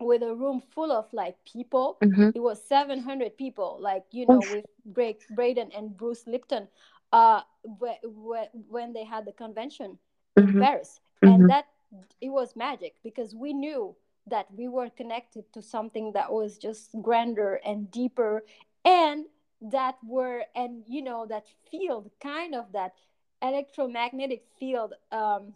with a room full of like people, mhm. it was 700 people, like, you know, with Gregg Braden and Bruce Lipton, uh, wh- wh- when they had the convention in Mhm, Paris. And mhm. that, it was magic because we knew that we were connected to something that was just grander and deeper and that were, and, you know, that field, kind of that electromagnetic field, um,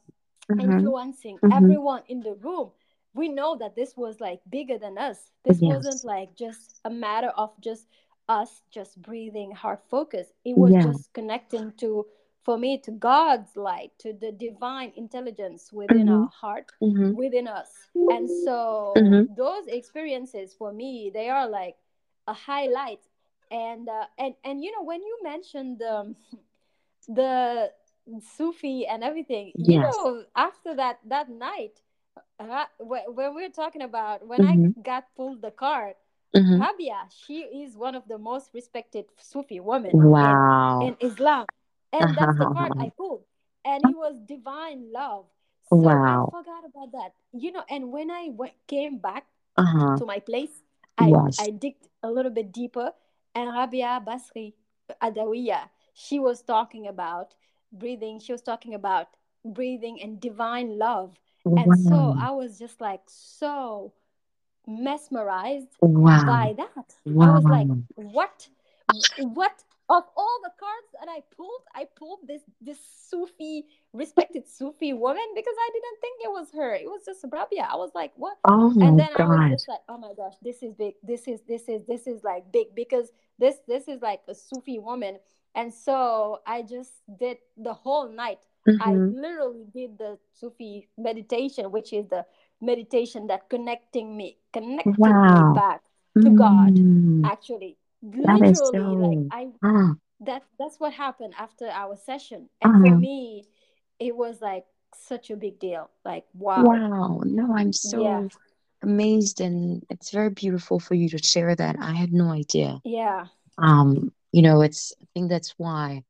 Mhm, influencing mhm. everyone in the room. We know that this was like bigger than us. This wasn't like just a matter of just us just breathing heart focus. It was Yeah. just connecting to for me to god's light to the divine intelligence within our Mhm, heart mhm, within us. And so mhm, those experiences for me they are like a highlight. And uh, and and you know when you mentioned um, the Sufi and everything. You know, after that that night, uh, when we were talking about when I Mhm, got pulled the card. Rabia, she is one of the most respected Sufi women in Wow. in Islam, and that's the card I [LAUGHS] pulled, and it was divine love. So I Wow. forgot about that, you know. And when I went, came back Uh-huh. to my place, I Yes. I digged a little bit deeper, and Rabia Basri Adawiya, she was talking about breathing. She was talking about breathing and divine love, and so I was just like so mesmerized Wow. by that. I was like, what? What? Of all the cards that I pulled, I pulled this this Sufi, respected Sufi woman because I didn't think it was her. It was just Rabia. I was like, what? Oh my And then I was just like, oh my gosh, this is big. This is this is this is like big because this this is like a Sufi woman. And so I just did the whole night. I Mm-hmm. literally did the Sufi meditation, which is the meditation that connecting me connected me back to God. Mm, Actually, literally, like. I Ah, that that's what happened after our session, and for uh, me, it was like such a big deal. Like wow, wow. No, I'm yeah, so amazed, and it's very beautiful for you to share that. I had no idea. yeah, Um, you know, it's I think that's why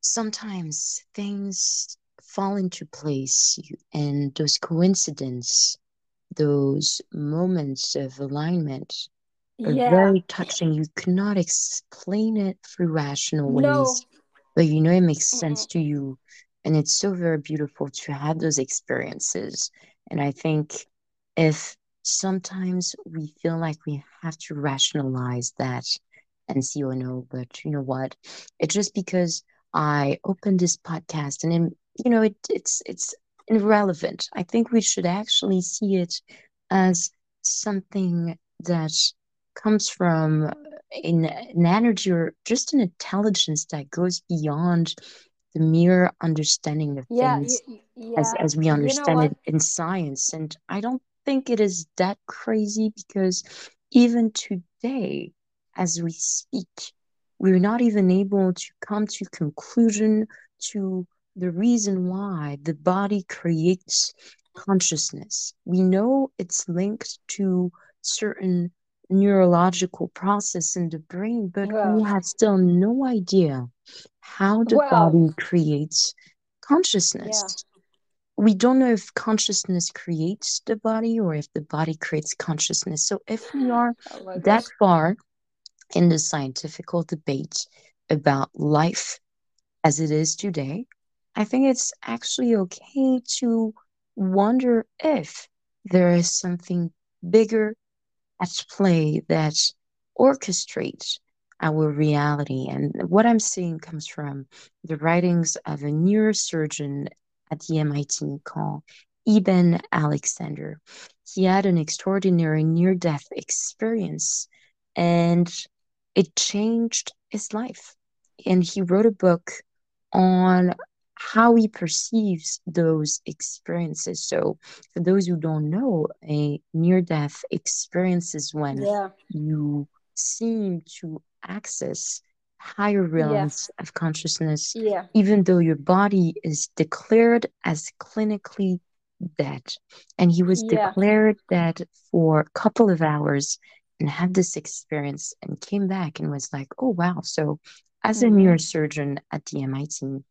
sometimes things fall into place and those coincidences, those moments of alignment yeah. very touching. You cannot explain it through rational ways, No, but you know it makes sense mm-mm. to you. And it's so very beautiful to have those experiences. And I think if sometimes we feel like we have to rationalize that and see, oh no, but you know what? It's just because I opened this podcast and then, you know, it, it's it's irrelevant. I think we should actually see it as something that comes from an, an energy or just an intelligence that goes beyond the mere understanding of Yeah, things as yeah. as we You know understand it in science. And I don't think it is that crazy because even today, as we speak, we're not even able to come to conclusion to the reason why the body creates consciousness. We know it's linked to certain neurological process in the brain, but we have still no idea how the well, body creates consciousness. yeah. We don't know if consciousness creates the body or if the body creates consciousness. So if we are Oh that far in the scientific debate about life as it is today, I think it's actually okay to wonder if there is something bigger at play that orchestrates our reality. And what I'm seeing comes from the writings of a neurosurgeon at the MIT called Eben Alexander. He had an extraordinary near death experience and it changed his life. And he wrote a book on how he perceives those experiences. So, for those who don't know, a near death experience is when Yeah, you seem to access higher yeah, realms of consciousness, yeah, even though your body is declared as clinically dead. And he was yeah. declared dead for a couple of hours and had this experience and came back and was like, oh, wow. So, as a Mm-hmm. neurosurgeon at the MIT,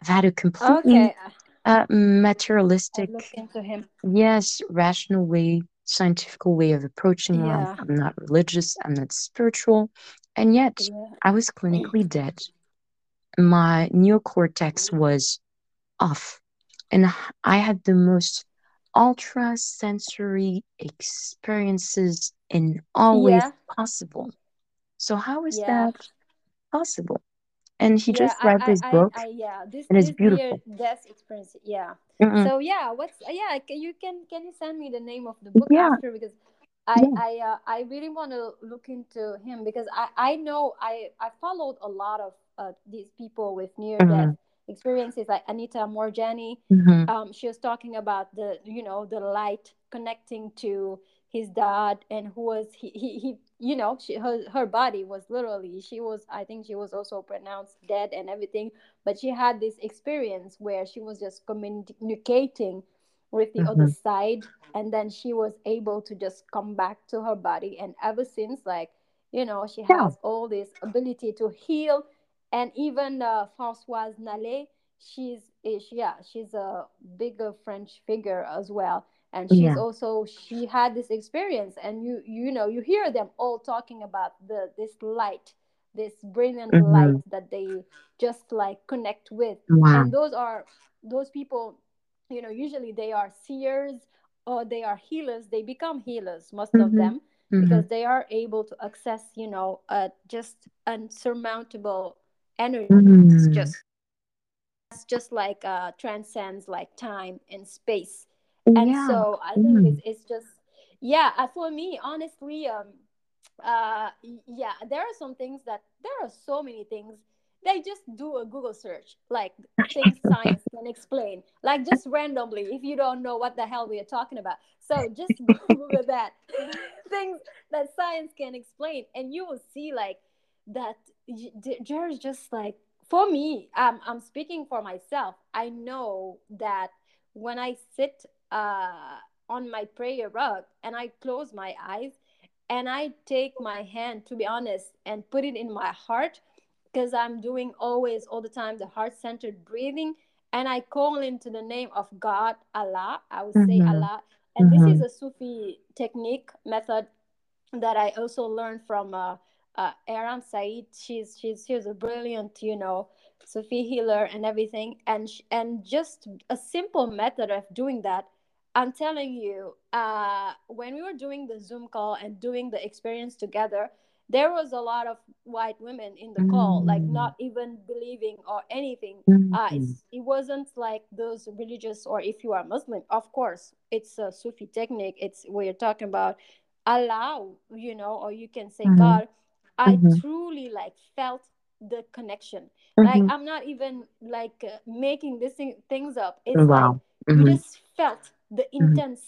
I've had a completely Okay, uh, materialistic, yes, rational way, scientific way of approaching life. I'm not religious, I'm not spiritual, and yet yeah, I was clinically dead. My neocortex was off, and I had the most ultra sensory experiences in all ways possible. So, how is yeah, that possible? And he yeah. just read I, this I, book, I yeah. This, and it's this beautiful. death experience. Yeah. Mm-mm. So yeah, what's yeah? Can you can can you send me the name of the book Yeah, after because I yeah. I uh, I really want to look into him because I I know I I followed a lot of uh, these people with near death Mm-hmm. experiences like Anita Moorjani. Mm-hmm. Um, she was talking about the you know the light connecting to his dad and who was he he, he you know she her, her body was literally she was I think she was also pronounced dead and everything but she had this experience where she was just communicating with the other Mm-hmm. side and then she was able to just come back to her body and ever since like you know she Yeah. has all this ability to heal and even uh, Françoise Nallet she's is yeah she's a bigger French figure as well and she's Yeah. also she had this experience and you you know you hear them all talking about the this light this brilliant Mm-hmm. light that they just like connect with Wow. and those are those people you know usually they are seers or they are healers they become healers most of Mm-hmm. them Mm-hmm. because they are able to access you know uh, just unsurmountable energies Mm. just it's just like uh transcends like time and space and Yeah. so i think Mm. it's, it's just yeah uh, for me honestly um uh yeah there are some things that there are so many things they just do a google search like things science can explain like just randomly if you don't know what the hell we are talking about so just [LAUGHS] google that [LAUGHS] things that science can explain and you will see like that there's just like for me um, i'm speaking for myself i know that when i sit uh, on my prayer rug and i close my eyes and i take my hand to be honest and put it in my heart because i'm doing always all the time the heart centered breathing and i call into the name of god allah i would mm-hmm. say allah and mm-hmm. this is a sufi technique method that i also learned from uh, uh, Aram Said. She's she's she's a brilliant, you know, Sufi healer and everything. And and just a simple method of doing that. I'm telling you, uh, when we were doing the Zoom call and doing the experience together, there was a lot of white women in the call, like mm. not even believing or anything. Uh, mm-hmm. it wasn't like those religious, or if you are Muslim, of course, it's a Sufi technique. It's we're talking about Allah, you know, or you can say mm-hmm. God I mm-hmm. truly like felt the connection. Mm-hmm. Like I'm not even like uh, making this thing, things up. It's wow. like mm-hmm. you just felt the mm-hmm. intense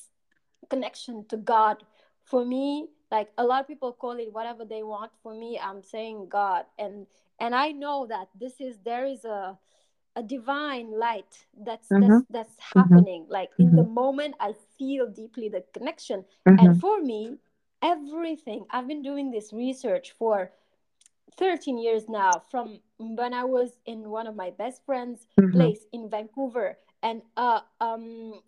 connection to God. For me, like a lot of people call it whatever they want. For me, I'm saying God, and and I know that this is there is a a divine light that's that's mm-hmm. that's mm-hmm. happening. Like in the moment, I feel deeply the connection, and for me, everything. I've been doing this research for 13 years now from when I was in one of my best friends' mm-hmm. place in Vancouver. And uh, um,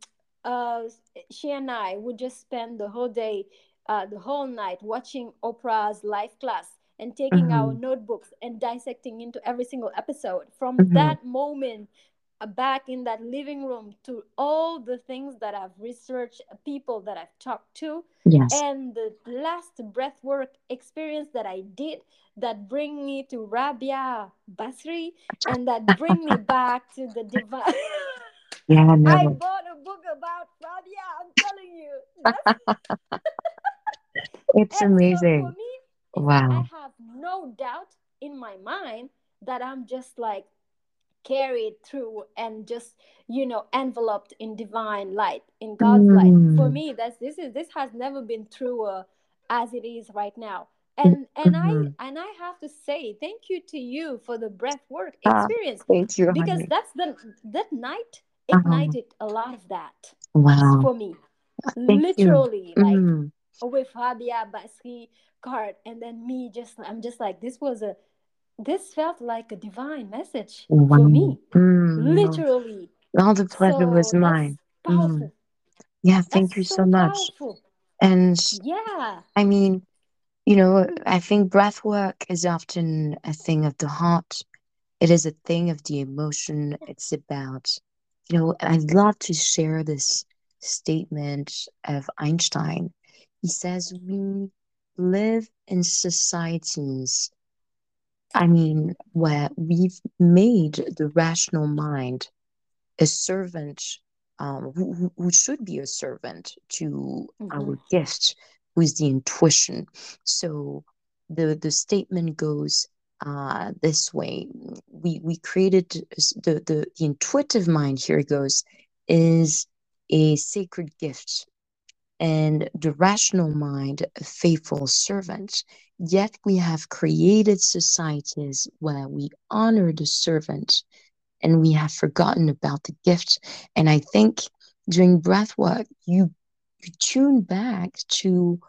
uh, she and I would just spend the whole day, uh, the whole night watching Oprah's live class and taking mm-hmm. our notebooks and dissecting into every single episode. From mm-hmm. that moment, back in that living room to all the things that I've researched, people that I've talked to, yes. and the last breathwork experience that I did that bring me to Rabia Basri and that bring me [LAUGHS] back to the divine. [LAUGHS] yeah, no. I bought a book about Rabia. I'm telling you, [LAUGHS] it's amazing. So me, wow, I have no doubt in my mind that I'm just like carried through and just you know enveloped in divine light in god's mm. light for me that's this is this has never been truer as it is right now and and mm-hmm. i and i have to say thank you to you for the breath work ah, experience ah, thank you because honey. that's the that night. Ignited uh-huh. a lot of that wow for me thank literally you. like mm. with Rabia Basri card and then me just I'm just like this was a this felt like a divine message wow. for me mm, literally all the pleasure so was mine mm. yeah thank that's you so, so much powerful. and yeah i mean you know i think breath work is often a thing of the heart it is a thing of the emotion it's about you know i'd love to share this statement of einstein he says we live in societies I mean, where we've made the rational mind a servant um, who, who should be a servant to mm-hmm. our gift, who is the intuition. So the, the statement goes uh, this way we, we created the, the, the intuitive mind, here it goes, is a sacred gift and the rational mind a faithful servant. Yet we have created societies where we honor the servant and we have forgotten about the gift. And I think during breath work, you, you tune back to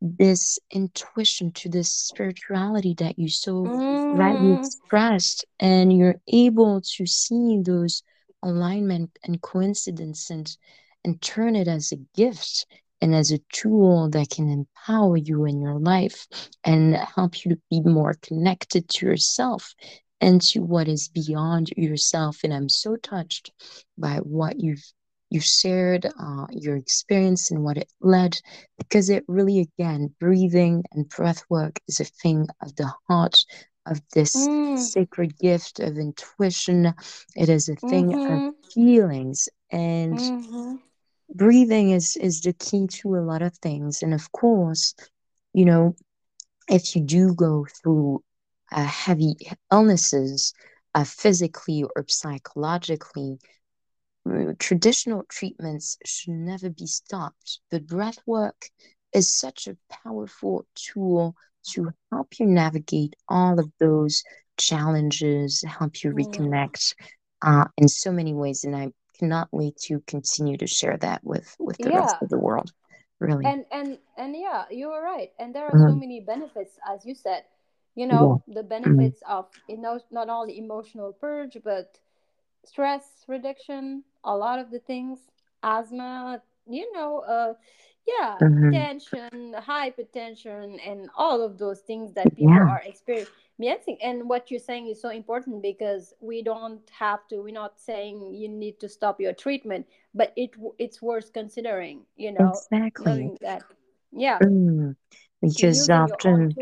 this intuition, to this spirituality that you so mm. rightly expressed, and you're able to see those alignment and coincidence and and turn it as a gift and as a tool that can empower you in your life and help you to be more connected to yourself and to what is beyond yourself. And I'm so touched by what you've you shared uh, your experience and what it led because it really again breathing and breath work is a thing of the heart of this mm. sacred gift of intuition it is a thing mm-hmm. of feelings and mm-hmm breathing is is the key to a lot of things and of course you know if you do go through uh, heavy illnesses, uh, physically or psychologically, traditional treatments should never be stopped. But breath work is such a powerful tool to help you navigate all of those challenges, help you reconnect uh, in so many ways. And I cannot wait to continue to share that with with the yeah. rest of the world. Really. And and and yeah, you are right. And there are mm-hmm. so many benefits, as you said. You know, yeah. the mm-hmm. benefits mm-hmm. of you know not only emotional purge, but stress reduction, a lot of the things, asthma, you know, uh, yeah, mm-hmm. tension, hypertension, and all of those things that people yeah. are experiencing. And what you're saying is so important because we don't have to. We're not saying you need to stop your treatment, but it it's worth considering. You know, exactly that. Yeah, mm, because often,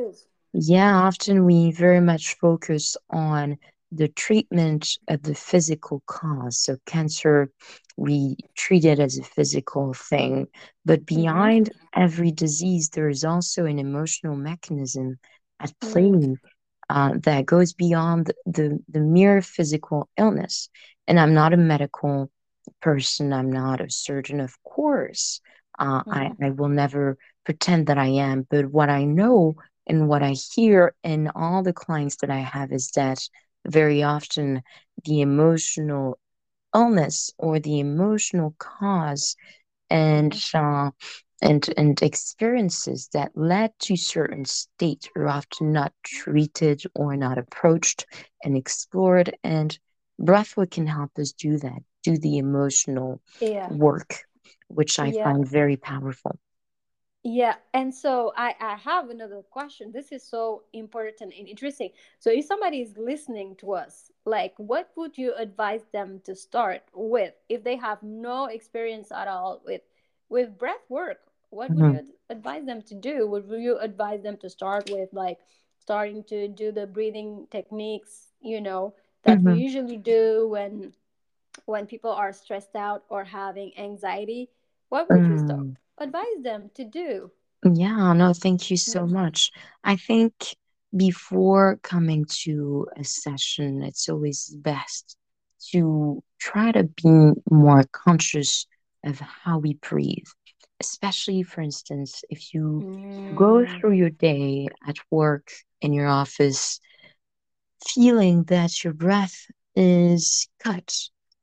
yeah, often we very much focus on the treatment of the physical cause. So, cancer, we treat it as a physical thing, but mm-hmm. behind mm-hmm. every disease, there is also an emotional mechanism at mm-hmm. play mm-hmm. uh, that goes beyond the, the, mere physical illness. And I'm not a medical person, I'm not a surgeon, of course. Uh, mm-hmm. I, I will never pretend that I am, but what I know and what I hear in all the clients that I have is that very often the emotional illness or the emotional cause and uh, and and experiences that led to certain states are often not treated or not approached and explored and breathwork can help us do that do the emotional yeah. work which i yeah. find very powerful yeah, and so I, I have another question. This is so important and interesting. So if somebody is listening to us, like what would you advise them to start with if they have no experience at all with with breath work? What would mm-hmm. you advise them to do? Would you advise them to start with like starting to do the breathing techniques, you know, that mm-hmm. we usually do when when people are stressed out or having anxiety? What would mm. you start? Advise them to do? Yeah, no, thank you so much. I think before coming to a session, it's always best to try to be more conscious of how we breathe. Especially, for instance, if you mm. go through your day at work, in your office, feeling that your breath is cut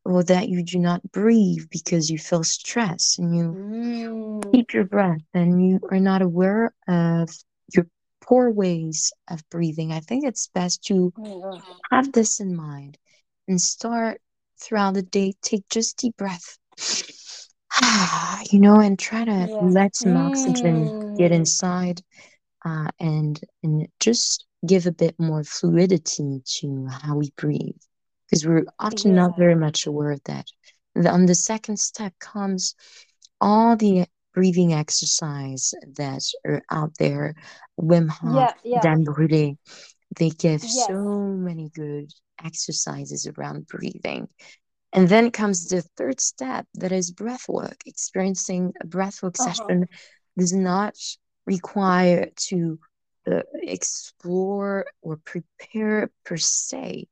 or that you do not breathe because you feel stress and you mm. keep your breath and you are not aware of your poor ways of breathing, I think it's best to oh have this in mind and start throughout the day, take just deep breath. [SIGHS] you know, and try to yeah. let some mm. oxygen get mm. inside uh, and and just give a bit more fluidity to how we breathe because we're often yeah. not very much aware of that. And on the second step comes all the breathing exercise that are out there. Wim Hof, yeah, yeah. Dan Brûlé, they give yes. so many good exercises around breathing. And then comes the third step that is breath work. Experiencing a breath work uh-huh. session does not require to uh, explore or prepare per se.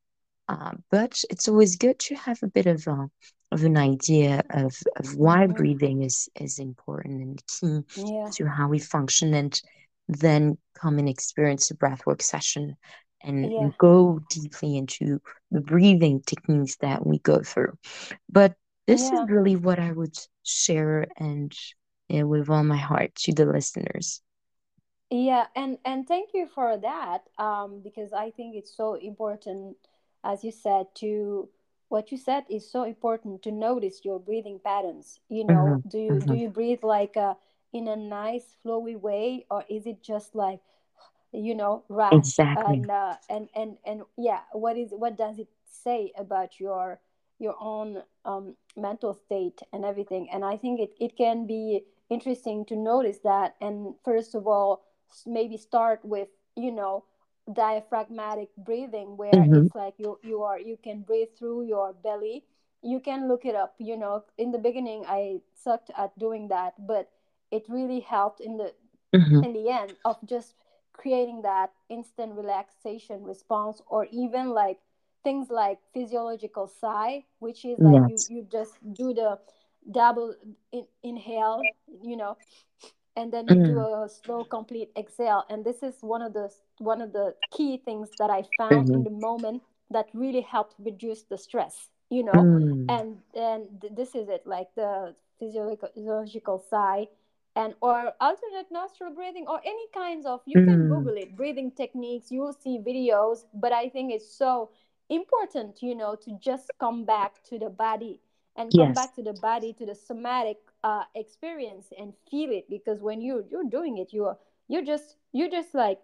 Uh, but it's always good to have a bit of a, of an idea of, of why mm-hmm. breathing is, is important and key yeah. to how we function and then come and experience a breathwork session and, yeah. and, go deeply into the breathing techniques that we go through. But this yeah. is really what I would share and with all my heart to the listeners. Yeah, and and thank you for that um, because I think it's so important as you said to what you said is so important to notice your breathing patterns you know mm-hmm. do you mm-hmm. do you breathe like a, in a nice flowy way or is it just like you know rush exactly. and uh, and and and yeah what is what does it say about your your own um, mental state and everything and i think it, it can be interesting to notice that and first of all maybe start with you know diaphragmatic breathing where mm-hmm. it's like you you are you can breathe through your belly you can look it up you know in the beginning i sucked at doing that but it really helped in the mm-hmm. in the end of just creating that instant relaxation response or even like things like physiological sigh which is like you you just do the double in, inhale you know and then you do Mm, a slow complete exhale. And this is one of the one of the key things that i found in mhm, the moment that really helped reduce the stress you know? Mm, and and this is it like the physiological sigh and or alternate nostril breathing or any kinds of you can mm. google it breathing techniques. You will see videos but i think it's so important you know to just come back to the body and come Yes. back to the body to the somatic uh, experience and feel it because when you you're doing it you're you're just you just like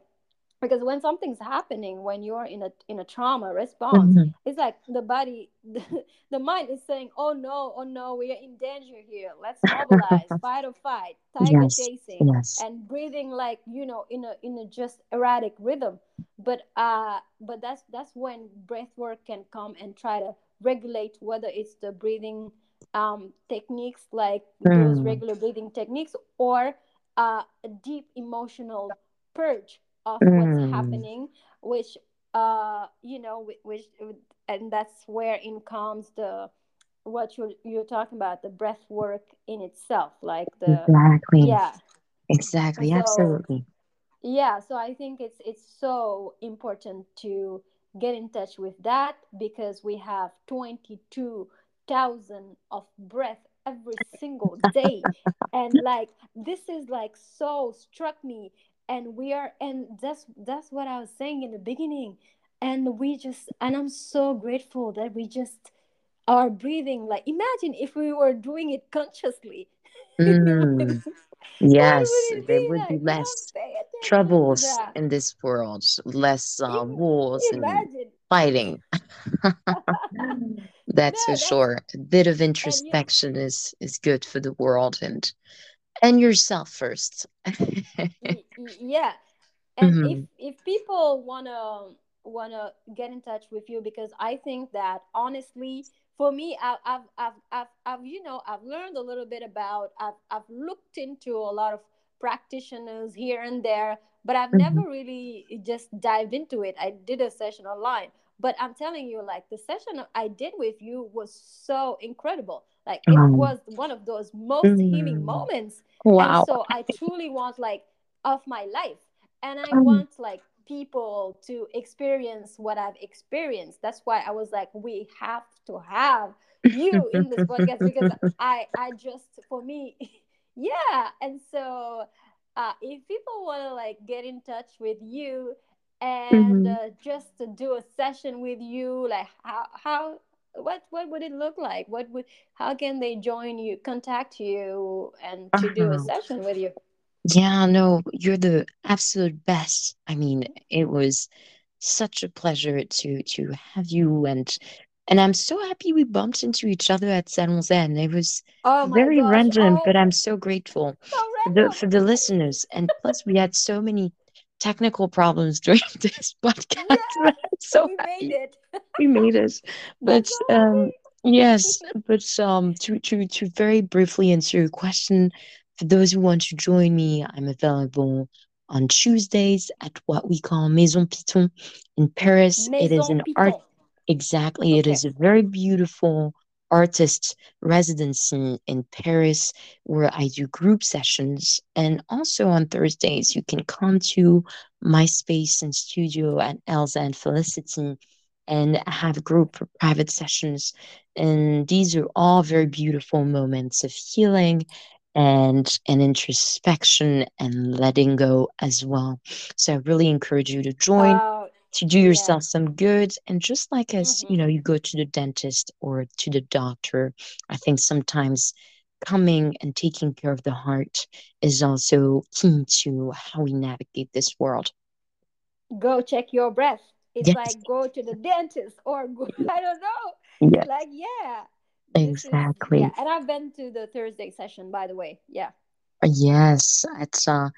because when something's happening when you're in a in a trauma response Mhm. it's like the body the, [LAUGHS] the mind is saying oh no oh no we are in danger here let's mobilize [LAUGHS] fight or fight tiger Yes. chasing Yes. and breathing like you know in a in a just erratic rhythm but uh but that's that's when breath work can come and try to regulate whether it's the breathing um techniques like those Mm, regular breathing techniques or uh, a deep emotional purge of what's mm. happening which uh you know whi- which and that's where in comes the what you're you're talking about the breath work in itself like the Exactly. yeah Exactly. so Absolutely. yeah so i think it's it's so important to get in touch with that because we have 22,000 of breath every single [LAUGHS] day. And like this is like so struck me. And we are and that's that's what i was saying in the beginning. And we just and i'm so grateful that we just are breathing. Like imagine if we were doing it consciously. [LAUGHS] Mm. [LAUGHS] Yes, there would be less pay attention. to troubles in this world, less uh, wars and imagine fighting. [LAUGHS] That's for no that's sure. A bit of introspection is is good for the world and and yourself first. yeah [LAUGHS] and if hmm if people wanna wanna get in touch with you because i think that honestly for me I, I've, I've i've i've you know i've learned a little bit about i've i've looked into a lot of practitioners here and there but i've hmm never really just dived into it. I did a session online but i'm telling you like the session i did with you was so incredible. Like it Um, was one of those most healing mm, moments and wow. so i truly want like of my life and i Um, want like people to experience what i've experienced. That's why i was like we have to have you in this podcast because [LAUGHS] i i just for me [LAUGHS] yeah and so uh if people want to like get in touch with you and mhm. uh, just to do a session with you like how how what what would it look like what would how can they join you contact you and to do a Uh-huh. session with you Yeah, no, you're the absolute best. I mean, it was such a pleasure to to have you and and I'm so happy we bumped into each other at San Jose. And it was Oh very gosh. random, Oh, but I'm so grateful so for the for the listeners. And plus we had so many technical problems [LAUGHS] during this podcast, Yeah, so we made it. we made it. [LAUGHS] But um yes, [LAUGHS] but um to to to very briefly answer your question, for those who want to join me, I'm available on Tuesdays at what we call Maison Piton in Paris. It is Maison an art Exactly it Okay. is a very beautiful artist residency in Paris where I do group sessions and also on Thursdays you can come to my space and studio at Elsa and Felicity and have group private sessions. And these are all very beautiful moments of healing and and introspection and letting go as well. So I really encourage you to join Uh, to do yeah. yourself some good. And just like as you hmm know, you go to the dentist or to the doctor, I think sometimes coming and taking care of the heart is also key to how we navigate this world. Go check your breath. It's Yes, like go to the dentist or go, [LAUGHS] I don't know. Yes, like, yeah, this is, yeah. exactly. And I've been to the Thursday session, by the way. Yeah. Yes, it's uh,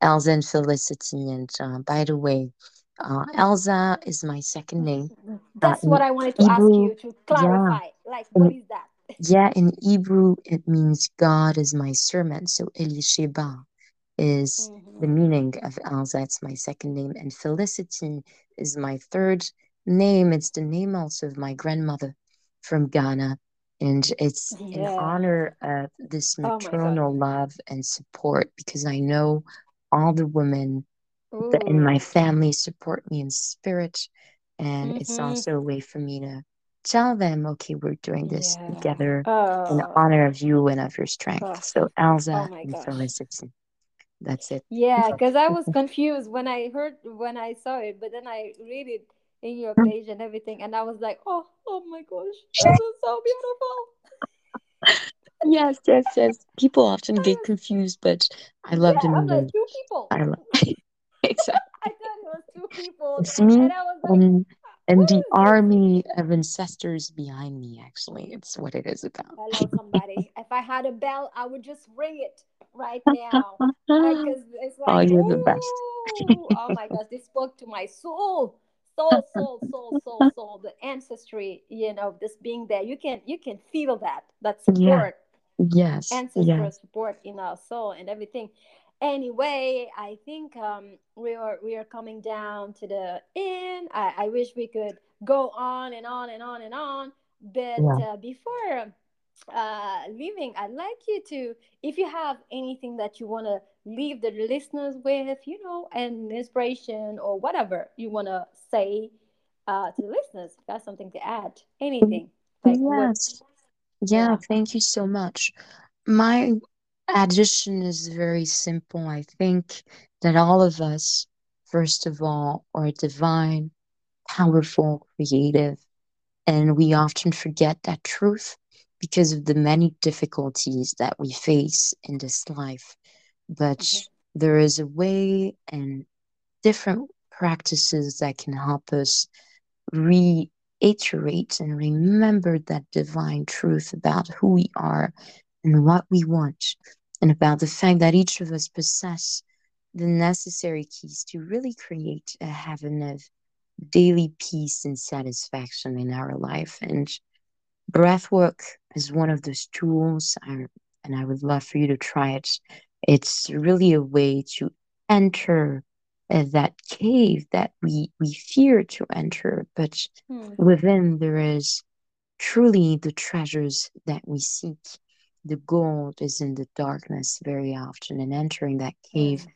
Elsa and Felicity. And uh, by the way, uh, Elsa is my second name. Uh, That's what I wanted to ask you to yeah, clarify. Like, what in is that? yeah, in Hebrew it means God is my servant. So Elisheba. is the Mm-hmm. meaning of Elsa. It's my second name, and Felicity is my third name. It's the name also of my grandmother from Ghana, and it's in honor of this Oh maternal love and support because I know all the women that in my family support me in spirit, and it's Mm-hmm. also a way for me to tell them, okay, we're doing this Yeah. together in Oh. honor of you and of your strength. Oh. So Oh Elsa my and gosh. Felicity. That's it. Yeah, because I was [LAUGHS] confused when I heard when I saw it, but then I read it in your page and everything, and I was like, oh, oh my gosh, this is so beautiful. yes, yes, yes. People often get [LAUGHS] confused, but I love the yeah, I'm like people. I love exactly. [LAUGHS] I thought it was two people, It's me and like, and and the this? army of ancestors behind me. Actually, it's what it is about. Hello, somebody. [LAUGHS] If I had a bell, I would just ring it right now. Because it's oh, like, you're the best. oh my gosh, this spoke to my soul, soul, soul, soul, soul, [LAUGHS] soul. The ancestry, you know, this being there, you can you can feel that that Yeah. support, Yes. ancestral Yes. support in our soul and everything. Anyway, I think um, we are we are coming down to the end. I, I wish we could go on and on and on and on, but Yeah. uh, before uh leaving i'd like you to if you have anything that you want to leave the listeners with you know an inspiration or whatever you want to say uh to the listeners if that's something to add anything like Yes. Yeah. yeah Thank you so much. My addition is very simple. I think that all of us, first of all, are divine, powerful, creative, and we often forget that truth because of the many difficulties that we face in this life. But Mhm. there is a way and different practices that can help us reiterate and remember that divine truth about who we are and what we want, and about the fact that each of us possess the necessary keys to really create a heaven of daily peace and satisfaction in our life. And breathwork is one of those tools, I, and I would love for you to try it. It's really a way to enter uh, that cave that we we fear to enter, but Hmm. within there is truly the treasures that we seek. The gold is in the darkness very often, and entering that cave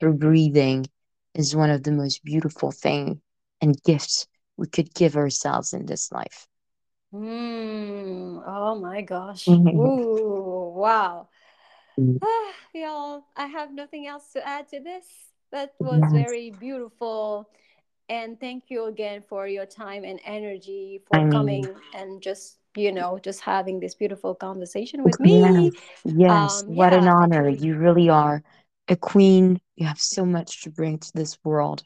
through breathing is one of the most beautiful thing and gifts we could give ourselves in this life. Mm, oh my gosh. Mhm. Ooh, wow. Ah, y'all, I have nothing else to add to this. That was Yes, very beautiful. And thank you again for your time and energy I for mean, coming and just, you know, just having this beautiful conversation with me. yes, Um, what an yeah, I honor. You really are a queen. You have so much to bring to this world.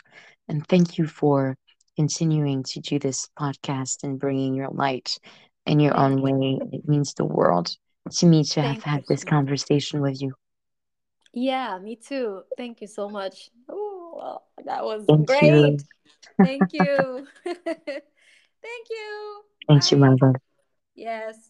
And thank you for continuing to do this podcast and bringing your light in your thank own way. It means the world to me to have Thank you had this conversation with you. Yeah, me too. Thank you so much. Oh, well, that was Thank great. you. Thank you. [LAUGHS] Thank you. Thank you, my love. Yes.